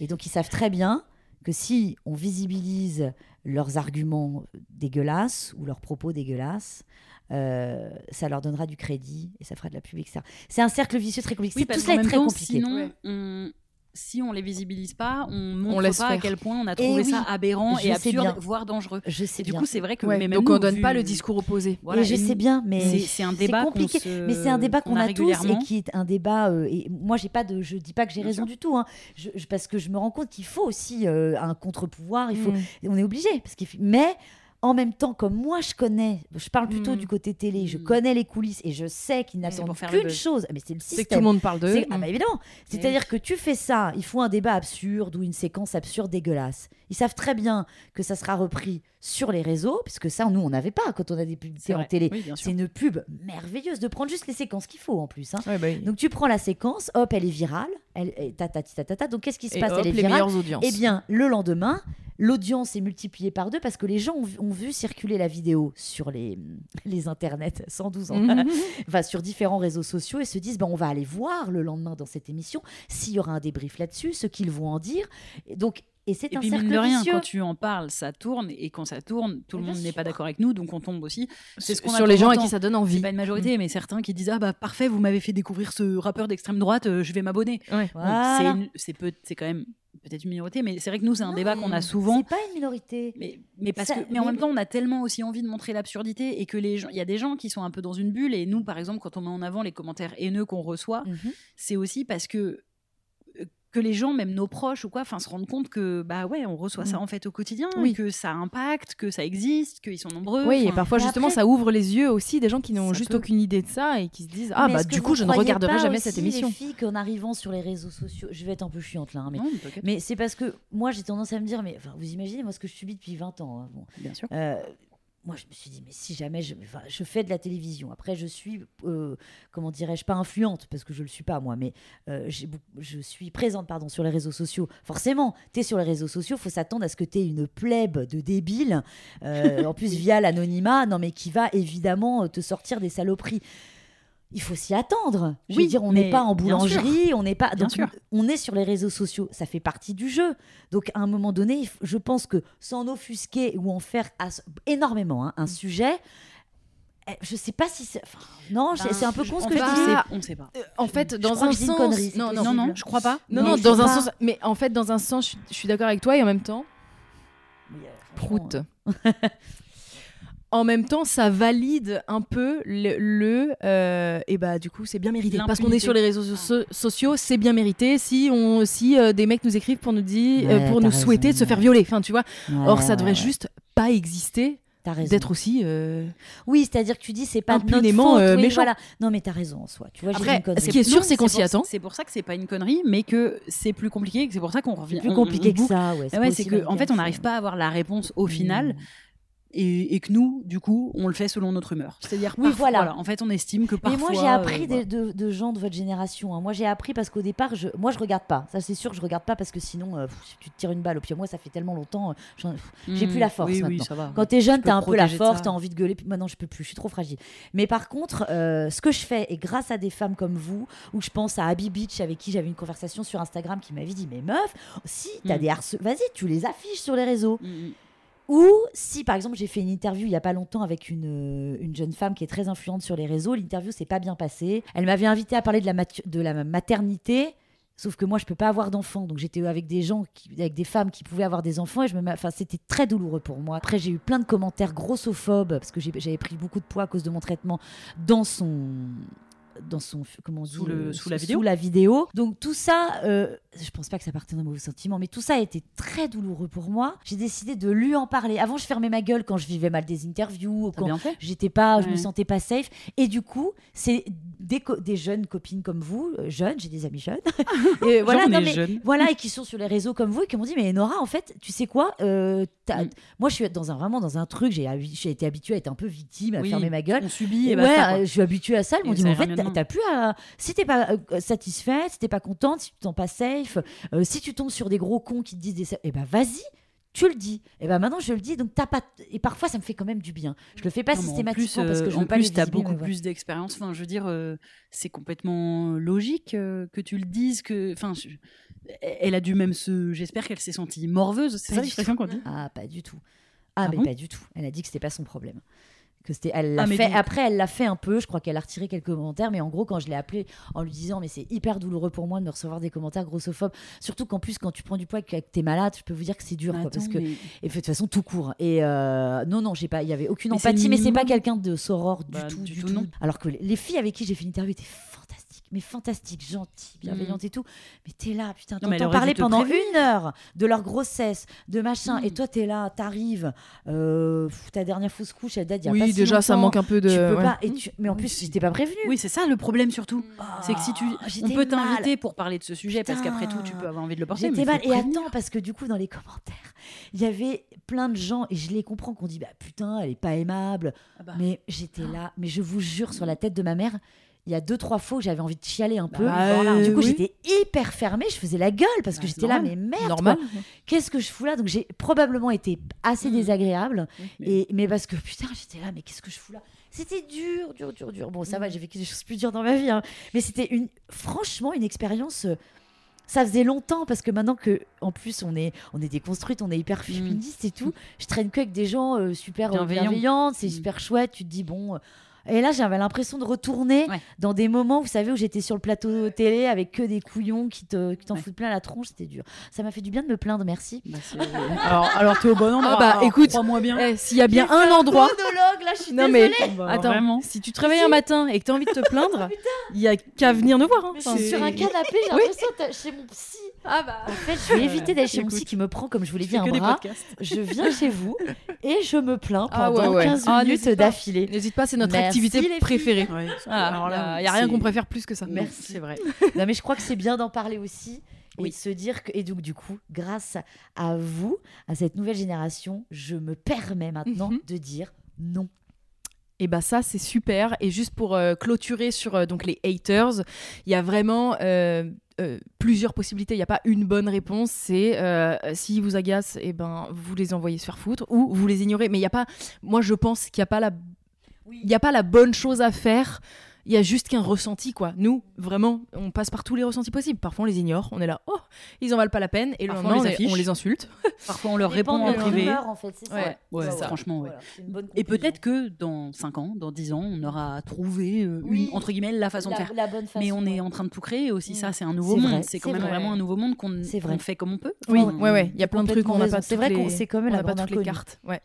Et donc, ils savent très bien que si on visibilise leurs arguments dégueulasses ou leurs propos dégueulasses, euh, ça leur donnera du crédit et ça fera de la pub, etc. C'est un cercle vicieux très compliqué. Oui, C'est- tout cela est très temps, compliqué. sinon, Ouais. on- si on les visibilise pas, on montre laisse pas à quel point on a Et trouvé oui, ça aberrant et absurde, bien. voire dangereux. Je sais Et du bien. coup, c'est vrai que Ouais, mais même donc on donne vu- pas le discours opposé. Voilà, et je sais bien, mais c'est- un débat compliqué. se- mais c'est un débat qu'on a a, tous et qui est un débat. euh, et moi, j'ai pas de, je dis pas que j'ai raison sûr. du tout, hein. Je- je- parce que je me rends compte qu'il faut aussi euh, un contre-pouvoir. Il faut, Mm. on est obligé, parce qu'il f- mais en même temps, comme moi je connais, je parle plutôt Mm. du côté télé, je Mm. connais les coulisses et je sais qu'ils n'attendent qu'une chose, mais c'est le C'est que tout le système. monde parle d'eux. C'est- Ah bah évidemment. C'est-à-dire que tu fais ça, il faut un débat absurde ou une séquence absurde dégueulasse. Ils savent très bien que ça sera repris sur les réseaux, puisque ça, nous, on n'avait pas quand on a des publicités en télé. Oui. C'est une pub merveilleuse de prendre juste les séquences qu'il faut en plus. hein. Ouais, bah oui. Donc tu prends la séquence, hop, elle est virale, elle, ta, ta, ta, ta, ta. donc qu'est-ce qui se Et passe? Hop, Elle est les virale. meilleures audiences. Eh bien, le lendemain, l'audience est multipliée par deux parce que les gens ont vu, ont vu circuler la vidéo sur les, les internets, 112 ans, Mhm. enfin, sur différents réseaux sociaux et se disent ben, on va aller voir le lendemain dans cette émission s'il y aura un débrief là-dessus, ce qu'ils vont en dire. Et donc, et c'est Et un puis cercle mine de rien, vicieux. quand tu en parles, ça tourne, et quand ça tourne, tout le Mais monde n'est pas d'accord avec nous, donc on tombe aussi. C'est ce qu'on a sur les gens en à qui ça donne C'est envie. pas une majorité, mais certains qui disent ah bah parfait, vous m'avez fait découvrir ce rappeur d'extrême droite, euh, je vais m'abonner. Ouais. Voilà. c'est une- c'est peu, c'est quand même peut-être une minorité, mais c'est vrai que nous c'est un Non, débat qu'on a souvent. C'est pas une minorité. Mais, mais parce Ça- que, mais en même temps, on a tellement aussi envie de montrer l'absurdité et que les gens, il y a des gens qui sont un peu dans une bulle et nous, par exemple, quand on met en avant les commentaires haineux qu'on reçoit, Mhm. c'est aussi parce que que les gens, même nos proches ou quoi, enfin, se rendent compte que bah ouais, on reçoit ça en fait au quotidien, Oui. que ça impacte, que ça existe, qu'ils sont nombreux. Oui, et parfois justement après- ça ouvre les yeux aussi des gens qui n'ont juste peut. aucune idée de ça et qui se disent ah Mais bah du coup je ne regarderai jamais aussi, cette émission. Les filles qu'en arrivant sur les réseaux sociaux, je vais être un peu chiante là, hein, mais, c'est parce que moi j'ai tendance à me dire, mais enfin, vous imaginez moi ce que je subis depuis 20 ans. hein, bon. bien sûr. Euh, moi, je me suis dit, mais si jamais je, enfin, je fais de la télévision, après je suis, euh, comment dirais-je, pas influente, parce que je le suis pas moi, mais euh, je suis présente pardon, sur les réseaux sociaux. Forcément, tu es sur les réseaux sociaux, faut s'attendre à ce que tu aies une plèbe de débiles, euh, en plus via l'anonymat, non mais qui va évidemment te sortir des saloperies. Il faut s'y attendre. Je Oui, veux dire, on n'est pas en boulangerie, on n'est pas. Donc, on est sur les réseaux sociaux, ça fait partie du jeu. Donc, à un moment donné, je pense que sans offusquer ou en faire as- énormément hein, un sujet, eh, je sais pas si c'est. enfin, non, c'est- c'est un peu con ce que je on dis. sait pas, on sait pas. En fait, Je dans crois un sens, connerie, non, non, Non, non, je crois pas. non, Mais non, dans sais un pas. sens, mais en fait, dans un sens, je, suis- je suis d'accord avec toi et en même temps, euh, prout. en même temps, ça valide un peu le, le, euh, et bah du coup, c'est bien mérité parce qu'on est sur les réseaux so- sociaux, c'est bien mérité. Si on, si euh, des mecs nous écrivent pour nous dire, euh, pour nous raison, souhaiter de se faire violer, enfin, tu vois. ouais, Or, ça devrait juste pas exister d'être aussi. Oui, c'est-à-dire que tu dis c'est pas de notre Impunément, faute, oui, méchant. voilà. Non, mais t'as raison en soi. Tu vois, Après, une ce qui est sûr, c'est qu'on s'y attend. C'est pour ça que c'est pas une connerie, mais que c'est plus compliqué, et que c'est pour ça qu'on revient. C'est plus on- on compliqué que ça, ouais. Ah c'est aussi que en fait, on n'arrive pas à avoir la réponse au final. Et, et que nous, du coup, on le fait selon notre humeur. C'est-à-dire, Oui, parfois, voilà. En fait, on estime que Mais parfois. moi, j'ai appris euh, des- voilà. de, de gens de votre génération. hein. Moi, j'ai appris parce qu'au départ, je, moi, je regarde pas. Ça, c'est sûr, je regarde pas parce que sinon, euh, pff, tu te tires une balle. au pied. moi, ça fait tellement longtemps. euh, j'ai Mm, plus la force oui, maintenant. Oui, ça va. Quand t'es jeune, peux t'as un peu la force, t'as envie de gueuler. Puis maintenant, je peux plus. Je suis trop fragile. Mais par contre, euh, ce que je fais, et grâce à des femmes comme vous, où je pense à Abby Beach, avec qui j'avais une conversation sur Instagram, qui m'avait dit Mais meuf, si t'as Mm. des harce, vas-y, tu les affiches sur les réseaux. Mm, mm. Ou si par exemple j'ai fait une interview il y a pas longtemps avec une, euh, une jeune femme qui est très influente sur les réseaux, l'interview s'est pas bien passée. Elle m'avait invité à parler de la, de la maternité. Sauf que moi, je peux pas avoir d'enfants, donc j'étais avec des gens, avec des femmes qui pouvaient avoir des enfants, et je me, c'était très douloureux pour moi. Après, j'ai eu plein de commentaires grossophobes parce que j'avais pris beaucoup de poids à cause de mon traitement dans son, dans son, comment on dit, Sous le- sous la vidéo. la vidéo. Donc tout ça, euh, je pense pas que ça partait d'un mauvais sentiment, mais tout ça a été très douloureux pour moi. J'ai décidé de lui en parler. Avant, je fermais ma gueule quand je vivais mal des interviews, ou quand j'étais pas, je me Ouais. sentais pas safe. Et du coup, c'est des, jeunes copines comme vous, euh, jeunes, j'ai des amis jeunes, et voilà, J'en non, ai mais- jeune. voilà, et qui sont sur les réseaux comme vous et qui m'ont dit mais Nora, en fait, tu sais quoi, euh, Mm. moi je suis dans un vraiment dans un truc, j'ai été habituée à être un peu victime, à Oui, fermer ma gueule. On subit et ouais, basta. quoi. euh, je suis habituée à ça. Ils m'ont dit, mais en fait, t'as demain. t'as plus à. Si t'es pas euh, satisfaite, si t'es pas contente, si tu t'en pas safe, euh, si tu tombes sur des gros cons qui te disent des. Eh ben, vas-y, tu le dis. Et ben, maintenant, je le dis. Donc, t'as pas. Et parfois, ça me fait quand même du bien. Je le fais pas Non, systématiquement en plus, parce que euh, je en veux pas plus, t'as beaucoup plus d'expérience. Enfin, je veux dire, euh, c'est complètement logique euh, que tu le dises. Que, enfin, je- elle a dû même se. J'espère qu'elle s'est sentie morveuse. C'est ça l'expression qu'on dit? Ah, pas du tout. Ah, Ah mais bon? pas du tout. Elle a dit que c'était pas son problème. Que c'était, elle l'a Ah, fait. donc- Après, elle l'a fait un peu. Je crois qu'elle a retiré quelques commentaires, mais en gros, quand je l'ai appelée en lui disant, mais c'est hyper douloureux pour moi de me recevoir des commentaires grossophobes, surtout qu'en plus, quand tu prends du poids et que t'es malade, je peux vous dire que c'est dur, quoi, parce que mais- et de toute façon tout court. Et euh, non, non, j'ai pas, il y avait aucune Mais empathie, mais c'est pas quelqu'un de soror du Bah, tout, du du tout, tout. non. Alors que les- les filles avec qui j'ai fait l'interview étaient mais fantastiques, gentilles, bienveillantes et tout. Mais t'es là, putain, Mm. T'entends parler pendant une heure de leur grossesse, de machin, Mm. et toi t'es là, t'arrives, euh, ta dernière fausse couche, elle date il y a pas Oui, si déjà, ça manque un peu de. Tu peux ouais. pas, et tu- mais en plus, j'étais pas prévenue. Oui, c'est ça le problème surtout. C'est que si tu, Oh, on peut t'inviter pour parler de ce sujet parce qu'après tout, tu peux avoir envie de le porter. J'étais mal. Et attends, parce que du coup, dans les commentaires, il y avait plein de gens, et je les comprends, qu'on dit bah putain, elle est pas aimable. Ah bah. Mais j'étais là, mais je vous jure, sur la tête de ma mère, il y a deux, trois fois où j'avais envie de chialer un peu. Bah, euh, du coup, oui. j'étais hyper fermée, je faisais la gueule parce que Bah, j'étais là, mais merde, qu'est-ce que je fous là? Donc j'ai probablement été assez Mm. désagréable, mais- et, mais parce que putain, j'étais là, mais qu'est-ce que je fous là? C'était dur, dur, dur, dur. Bon, ça va, j'ai vécu des choses plus dures dans ma vie, hein. mais c'était une, franchement une expérience. euh, ça faisait longtemps parce que maintenant que en plus on est on est déconstruite, on est hyper féministe et tout, je traîne que avec des gens euh, super Bienveillants. bienveillants, c'est super chouette, tu te dis bon euh, et là j'avais l'impression de retourner Ouais. dans des moments vous savez où j'étais sur le plateau télé avec que des couillons qui te qui t'en Ouais. foutent plein la tronche, c'était dur. Ça m'a fait du bien de me plaindre, merci. Bah, alors, alors t'es au bon endroit. Ah bah, Alors, écoute, crois-moi bien. Eh, S'il y a bien un endroit. monologue là, je suis Non, mais-. Bah, Attends, vraiment. si tu te réveilles un matin et que tu as envie de te plaindre, il y a qu'à venir nous voir. hein. Enfin, suis sur un canapé, j'ai l'impression d'être chez mon psy. Ah bah. En fait, je vais éviter d'aller chez mon psy qui me prend, comme je vous l'ai dit, un bras. Je viens chez vous et je me plains Ah pendant ouais, ouais. 15 Ah, minutes d'affilée. N'hésite pas, c'est notre Merci, activité préférée. Ouais. Ah, Alors là, il y a rien qu'on préfère plus que ça. Merci. C'est vrai. Non, mais je crois que c'est bien d'en parler aussi et Oui. de se dire que et donc du coup, grâce à vous, à cette nouvelle génération, je me permets maintenant Mhm. de dire non. Et bah ça c'est super. Et juste pour euh, clôturer sur euh, donc les haters, il y a vraiment euh, plusieurs possibilités. Il n'y a pas une bonne réponse. C'est si vous agacent, et ben vous les envoyez se faire foutre ou vous les ignorez. Mais il y a pas. Moi je pense qu'il n'y a pas la il n'y a pas la bonne chose à faire. Il y a juste qu'un ressenti quoi. Nous, vraiment, on passe par tous les ressentis possibles. Parfois on les ignore, on est là, oh, ils en valent pas la peine, et le Parfois, lendemain on les on les insulte. Parfois, on leur répond en de privé. en fait, c'est ça. Ouais, Ouais, c'est ça. franchement, ouais. Voilà, c'est une bonne Et peut-être que dans 5 ans, dans 10 ans, on aura trouvé euh, Oui. une, entre guillemets, la façon de la, faire. la bonne façon. Mais on est en train de tout créer aussi, Mm. ça c'est un nouveau C'est monde. vrai, C'est quand c'est même vrai. vraiment un nouveau monde qu'on C'est vrai. qu'on fait comme on peut. Oui, ouais, ouais, il y a plein de trucs, complètement on n'a pas C'est toutes vrai les- qu'on c'est comme on la n'a pas toutes les cartes. Ouais.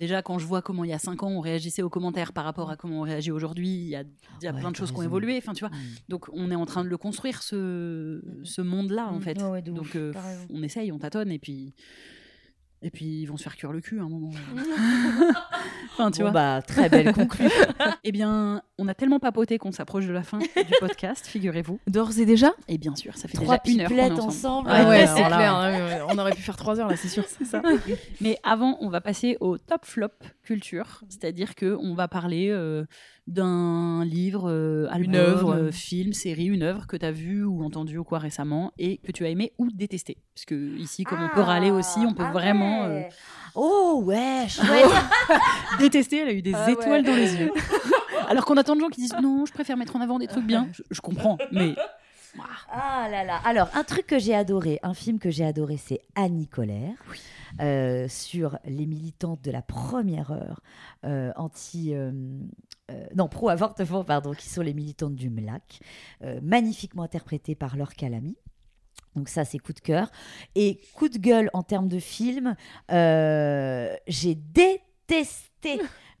Déjà, quand je vois comment il y a 5 ans on réagissait aux commentaires par rapport à comment on réagit aujourd'hui, il y a, il y a Ouais, plein de choses qui ont évolué. Enfin, tu vois. Mm. Donc, on est en train de le construire, ce, ce monde-là, en Mm. fait. Ouais, ouais, de Donc, euh, on essaye, on tâtonne, et puis. Et puis, ils vont se faire cuire le cul à un moment. enfin, tu Bon, vois. bah, très belle conclusion. Eh bien, on a tellement papoté qu'on s'approche de la fin du podcast, figurez-vous. D'ores et déjà? Et bien sûr, ça fait Trois déjà une heure qu'on est ensemble. ensemble. Ah ouais, c'est clair. hein, On aurait pu faire 3 heures là, c'est sûr. C'est ça. Mais avant, on va passer au top flop culture, c'est-à-dire que on va parler euh, d'un livre, euh, album, œuvre. euh, film, série, une œuvre que tu as vue ou entendue ou quoi récemment et que tu as aimé ou détesté. Parce que ici, comme on peut râler aussi, on peut Ah vraiment euh. Oh ouais, détester. Elle a eu des Ah ouais. étoiles dans les yeux. Alors qu'on a tant de gens qui disent non, je préfère mettre en avant des trucs bien. Je, je comprends, mais Ah là là. Alors, un truc que j'ai adoré, un film que j'ai adoré, c'est Annie Colère. euh, sur les militantes de la première heure euh, anti euh, non pro avortement pardon qui sont les militantes du MLAC magnifiquement interprétées par Laure Calamy donc ça c'est coup de cœur et coup de gueule en termes de film j'ai détesté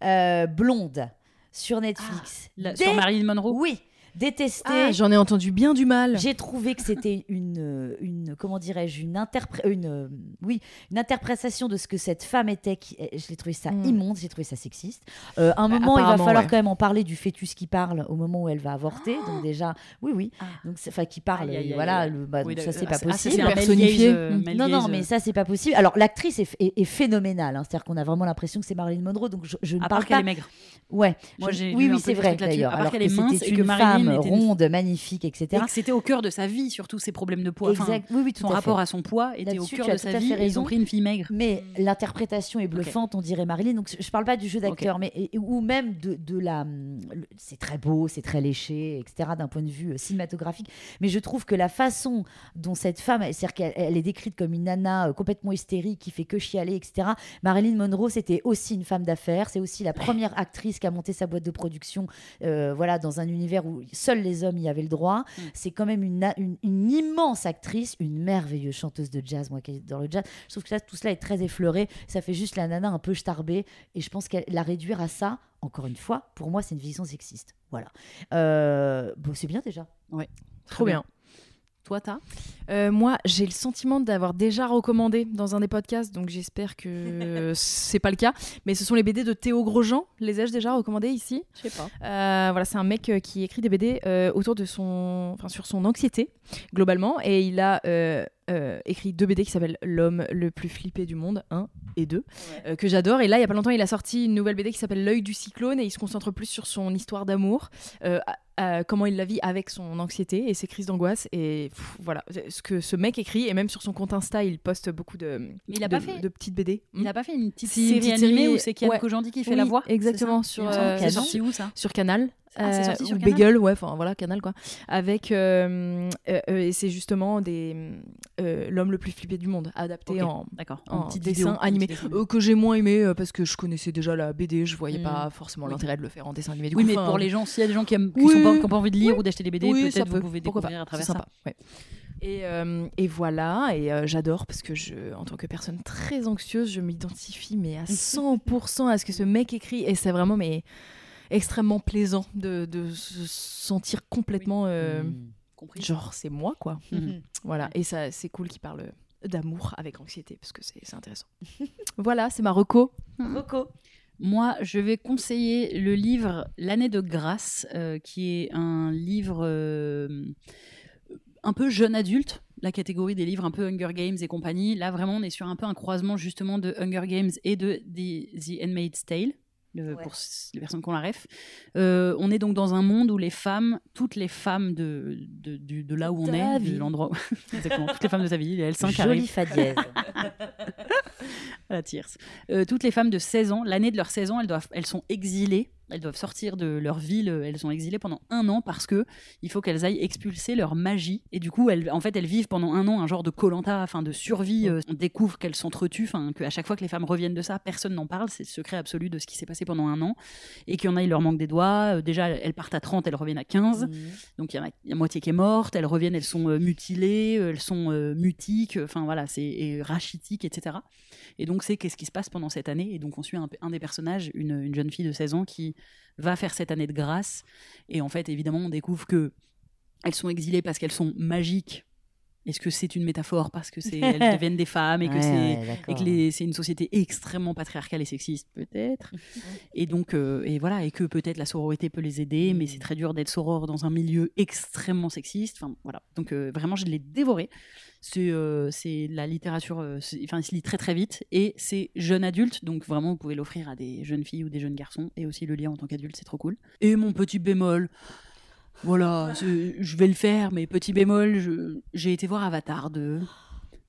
Blonde sur Netflix la- Dé- sur Marilyn Monroe? oui détesté Ah, J'en ai entendu bien du mal. j'ai trouvé que c'était une, euh, une comment dirais-je, une, interpré- une, euh, oui, une interprétation de ce que cette femme était. Qui, euh, je l'ai trouvé ça Mm. immonde, j'ai trouvé ça sexiste. Euh, à un Bah, moment, il va falloir ouais. quand même en parler du fœtus qui parle au moment où elle va avorter. Donc déjà, oui, oui. Ah. Donc enfin qui parle, et voilà. le- bah, Oui, donc ça c'est ah, pas ah, possible. Personnifié. euh, Non, non, mais ça, c'est pas possible. Alors, l'actrice est, est- est phénoménale. hein. C'est-à-dire qu'on a vraiment l'impression que c'est Marilyn Monroe. Donc, je, je ne à parle part qu'elle pas. est maigre. Ouais. Moi, Je- j'ai oui, oui, c'est vrai d'ailleurs. À part Alors qu'elle que est mince et que Marilyn femme ronde, magnifique, etc. Et c'était au cœur de sa vie, surtout ses problèmes de poids. Enfin, Exact. Oui, oui, tout son à fait. rapport à son poids était au cœur de sa vie. Ils ont pris une fille maigre. Mais l'interprétation est bluffante, on dirait Marilyn. Donc je, je parle pas du jeu d'acteur, mais ou même de, de la. C'est très beau, c'est très léché, etc. D'un point de vue euh, cinématographique. Mais je trouve que la façon dont cette femme, c'est-à-dire qu'elle elle est décrite comme une nana euh, complètement hystérique qui fait que chialer, etc. Marilyn Monroe, c'était aussi une femme d'affaires. C'est aussi la première actrice qui a monté sa boîte de production, euh, voilà, dans un univers où seuls les hommes y avaient le droit. Mm. C'est quand même une, na- une, une immense actrice, une merveilleuse chanteuse de jazz, moi qui est dans le jazz. Je trouve que tout cela est très effleuré. Ça fait juste la nana un peu starbée. Et je pense qu'elle la réduire à ça, encore une fois, pour moi, c'est une vision sexiste. Voilà. Euh, bon, c'est bien déjà. Trop bien. Toi, t'as Euh, moi, j'ai le sentiment d'avoir déjà recommandé dans un des podcasts, donc j'espère que c'est pas le cas. Mais ce sont les BD de Théo Grosjean. Les ai-je déjà recommandés ici? Je sais pas. Euh, Voilà, c'est un mec euh, qui écrit des BD euh, autour de son, enfin sur son anxiété globalement, et il a euh, écrit deux BD qui s'appellent L'homme le plus flippé du monde 1 et 2 euh, que j'adore. Et là, il y a pas longtemps, il a sorti une nouvelle BD qui s'appelle L'œil du cyclone et il se concentre plus sur son histoire d'amour, euh, comment il la vit avec son anxiété et ses crises d'angoisse. Et pff, voilà, ce que ce mec écrit, et même sur son compte Insta, il poste beaucoup de, Mais il a de, pas fait- de petites BD. Il a pas fait une petite Si, série petite animée série- où c'est Kian ouais. Kojandi qui fait Oui, la voix exactement, sur, euh, où ça sur Canal. Ah, c'est euh, sorti sur Canal Beagle, ouais, enfin voilà, Canal quoi. Avec, euh, euh, et c'est justement des l'homme le plus flippé du monde, adapté en, en dessin vidéo, animé, petit dessin. Euh, que j'ai moins aimé parce que je connaissais déjà la BD, je voyais Mm. pas forcément Oui. l'intérêt de le faire en dessin animé. Du Oui, coup, mais pour les gens, s'il y a des gens qui qui Oui, pas, pas envie de lire ou d'acheter des BD, peut-être vous peut, pouvez découvrir pas, à travers ça. sympa, ouais. Et, euh, et voilà, et euh, j'adore parce que je, en tant que personne très anxieuse, je m'identifie mais à 100% à ce que ce mec écrit et c'est vraiment mais extrêmement plaisant de, de se sentir complètement euh, Mm. Compris. genre c'est moi quoi. Mhm. Voilà, et ça c'est cool qu'il parle d'amour avec anxiété parce que c'est c'est intéressant. voilà, c'est ma reco. Coco. Moi, je vais conseiller le livre L'année de grâce, euh, qui est un livre euh, un peu jeune adulte, la catégorie des livres un peu Hunger Games et compagnie. Là, vraiment, on est sur un peu un croisement justement de Hunger Games et de The, The Handmaid's Tale. Le- Ouais. Pour les personnes qui ont la ref. Euh, on est donc dans un monde où les femmes, toutes les femmes de, de, du- de là où on est, vie. de l'endroit où... Exactement, toutes les femmes de ta vie, les L5 Jolie arrivent. fa dièse. à la tierce. Euh, toutes les femmes de 16 ans, l'année de leurs 16 ans, elles, doivent, elles sont exilées elles doivent sortir de leur ville, elles sont exilées pendant un an parce que il faut qu'elles aillent expulser leur magie. Et du coup, elles, en fait, elles vivent pendant un an un genre de colanta, enfin de survie. Euh, on découvre qu'elles s'entretuent, enfin qu'à chaque fois que les femmes reviennent de ça, personne n'en parle. C'est le secret absolu de ce qui s'est passé pendant un an. Et qu'il y en a, il leur manque des doigts. Euh, déjà, elles partent à 30, elles reviennent à 15. Mhm. Donc il y en a la moitié qui est morte. Elles reviennent, elles sont euh, mutilées, euh, elles sont euh, mutiques, enfin voilà, c'est et rachitiques, etc. Et donc c'est qu'est-ce qui se passe pendant cette année? Et donc on suit un, un des personnages, une, une jeune fille de 16 ans qui va faire cette année de grâce. Et en fait, évidemment, on découvre que elles sont exilées parce qu'elles sont magiques. Est-ce que c'est une métaphore parce que c'est elles deviennent des femmes et que Ouais, c'est ouais, c'est une société extrêmement patriarcale et sexiste peut-être. Et donc euh, et voilà et que peut-être la sororité peut les aider mais c'est très dur d'être soror dans un milieu extrêmement sexiste. Enfin voilà. Donc euh, vraiment je l'ai dévoré. C'est euh, c'est la littérature enfin il se lit très très vite et c'est jeune adulte. Donc vraiment vous pouvez l'offrir à des jeunes filles ou des jeunes garçons. Et aussi le lire en tant qu'adulte c'est trop cool. Et mon petit bémol voilà, je, vais le faire, mais petit bémol, j'ai été voir Avatar 2.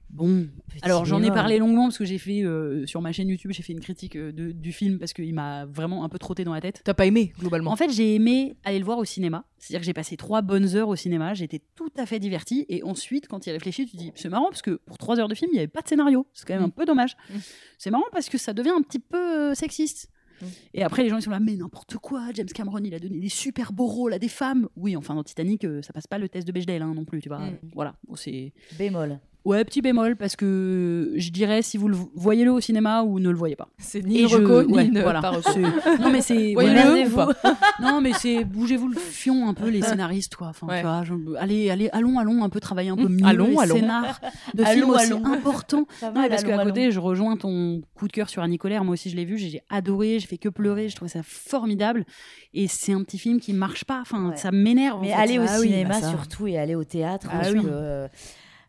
Bon, alors j'en ai parlé longuement parce que j'ai fait euh, sur ma chaîne YouTube, j'ai fait une critique euh, de- du film parce qu'il m'a vraiment un peu trotté dans la tête. T'as pas aimé, globalement En fait, j'ai aimé aller le voir au cinéma. C'est-à-dire que j'ai passé trois bonnes heures au cinéma, j'étais tout à fait divertie. Et ensuite, quand il réfléchit, tu te dis, c'est marrant parce que pour trois heures de film, il n'y avait pas de scénario. C'est quand même un peu dommage. Mm. C'est marrant parce que ça devient un petit peu euh, sexiste. Mm. Et après, les gens ils sont là, mais n'importe quoi, James Cameron, il a donné des super beaux rôles à des femmes. Oui, enfin, dans Titanic, euh, ça passe pas le test de Bechdel hein, non plus, tu vois. Mm. Voilà, c'est. Bémol. Ouais, petit bémol, parce que je dirais, si vous le voyez-le au cinéma ou ne le voyez pas. C'est ni je- reco, ni ouais, voilà. pas. C'est- Non, mais c'est. Voyez-le ou pas? Non, mais c'est bougez-vous le fion un peu les scénaristes, quoi. Enfin, Ouais. tu vois, je- allez, allez, allons, allons un peu travailler un peu Mm. mieux Allons, les allons. scénars de Allons, films aussi allons. importants. Ça Non, parce qu'à côté, je rejoins ton coup de cœur sur Annie Colère. Moi aussi, je l'ai vu, j'ai adoré, j'ai fait que pleurer, je trouvais ça formidable. Et c'est un petit film qui marche pas. Enfin, Ouais. ça m'énerve. en Mais fait. aller au Ah oui, cinéma bah ça. surtout et aller au théâtre Ah parce oui. que, euh,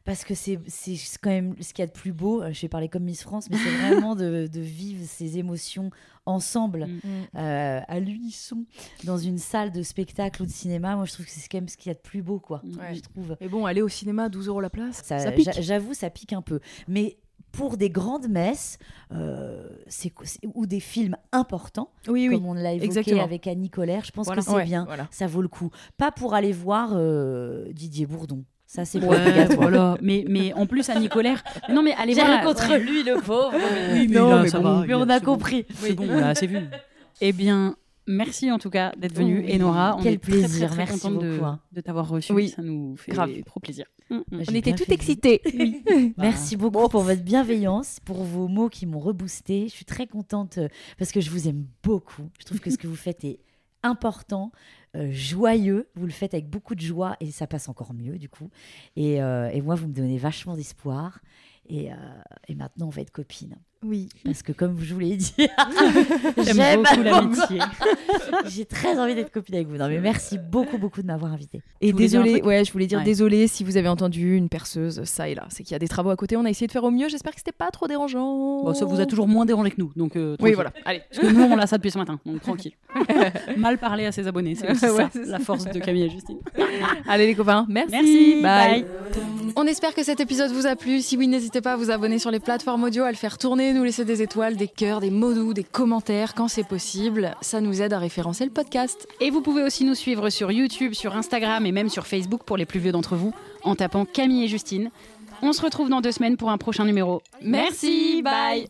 parce que c'est c'est quand même ce qu'il y a de plus beau. Euh, Je vais parler comme Miss France, mais c'est vraiment de, de vivre ces émotions ensemble, Mm. euh, à l'unisson, dans une salle de spectacle ou de cinéma. Moi, je trouve que c'est quand même ce qu'il y a de plus beau, quoi. Ouais. Je trouve. Mais bon, aller au cinéma, 12 euros la place, Ça, ça, pique. j'a- J'avoue, ça pique un peu. Mais pour des grandes messes euh, c'est- ou des films importants, Oui, oui. comme on l'a évoqué exactement. avec Annie Colère, je pense Voilà. que c'est Ouais, bien. voilà. Ça vaut le coup. Pas pour aller voir euh, Didier Bourdon. Ça, c'est Ouais, obligatoire. voilà. Mais, mais en plus, Annie Colère. Mais non, mais allez voir. contre lui, le pauvre. Oui, mais non, là, mais, ça bon, va, mais on a- c'est compris. C'est bon, là, c'est vu. Eh bien, merci en tout cas d'être venue, Oui, Enora. On quel est très, très, plaisir, très merci de, hein. de t'avoir reçu. Oui, ça nous fait grave. trop plaisir. Mm, mm. J'ai On était tout excités. Merci beaucoup pour votre bienveillance, pour vos mots qui m'ont reboosté. Je suis très contente euh, parce que je vous aime beaucoup. Je trouve que ce que vous faites est important, euh, joyeux. Vous le faites avec beaucoup de joie et ça passe encore mieux du coup. Et, euh, moi, vous me donnez vachement d'espoir. Et, euh, et maintenant, on va être copines. Oui. Parce que comme je vous l'ai dit, J'aime beaucoup l'amitié. J'ai très envie d'être copine avec vous. Non, mais merci beaucoup, beaucoup de m'avoir invité. Et désolé, ouais, je voulais dire Ouais. désolé si vous avez entendu une perceuse ça et là. C'est qu'il y a des travaux à côté. On a essayé de faire au mieux. J'espère que c'était pas trop dérangeant. Bon, ça vous a toujours moins dérangé que nous, donc euh, Oui, voilà. Allez. Parce que nous, on l'a ça depuis ce matin, donc tranquille. Mal parler à ses abonnés, c'est aussi Ouais, ça, c'est ça. la force de Camille et Justine. Allez les copains. Merci. Merci, bye. On espère que cet épisode vous a plu. Si oui, n'hésitez pas à vous abonner sur les plateformes audio, à le faire tourner, nous laisser des étoiles, des cœurs, des mots doux, des commentaires quand c'est possible. Ça nous aide à référencer le podcast. Et vous pouvez aussi nous suivre sur YouTube, sur Instagram et même sur Facebook pour les plus vieux d'entre vous, en tapant Camille et Justine. On se retrouve dans deux semaines pour un prochain numéro. Merci, bye.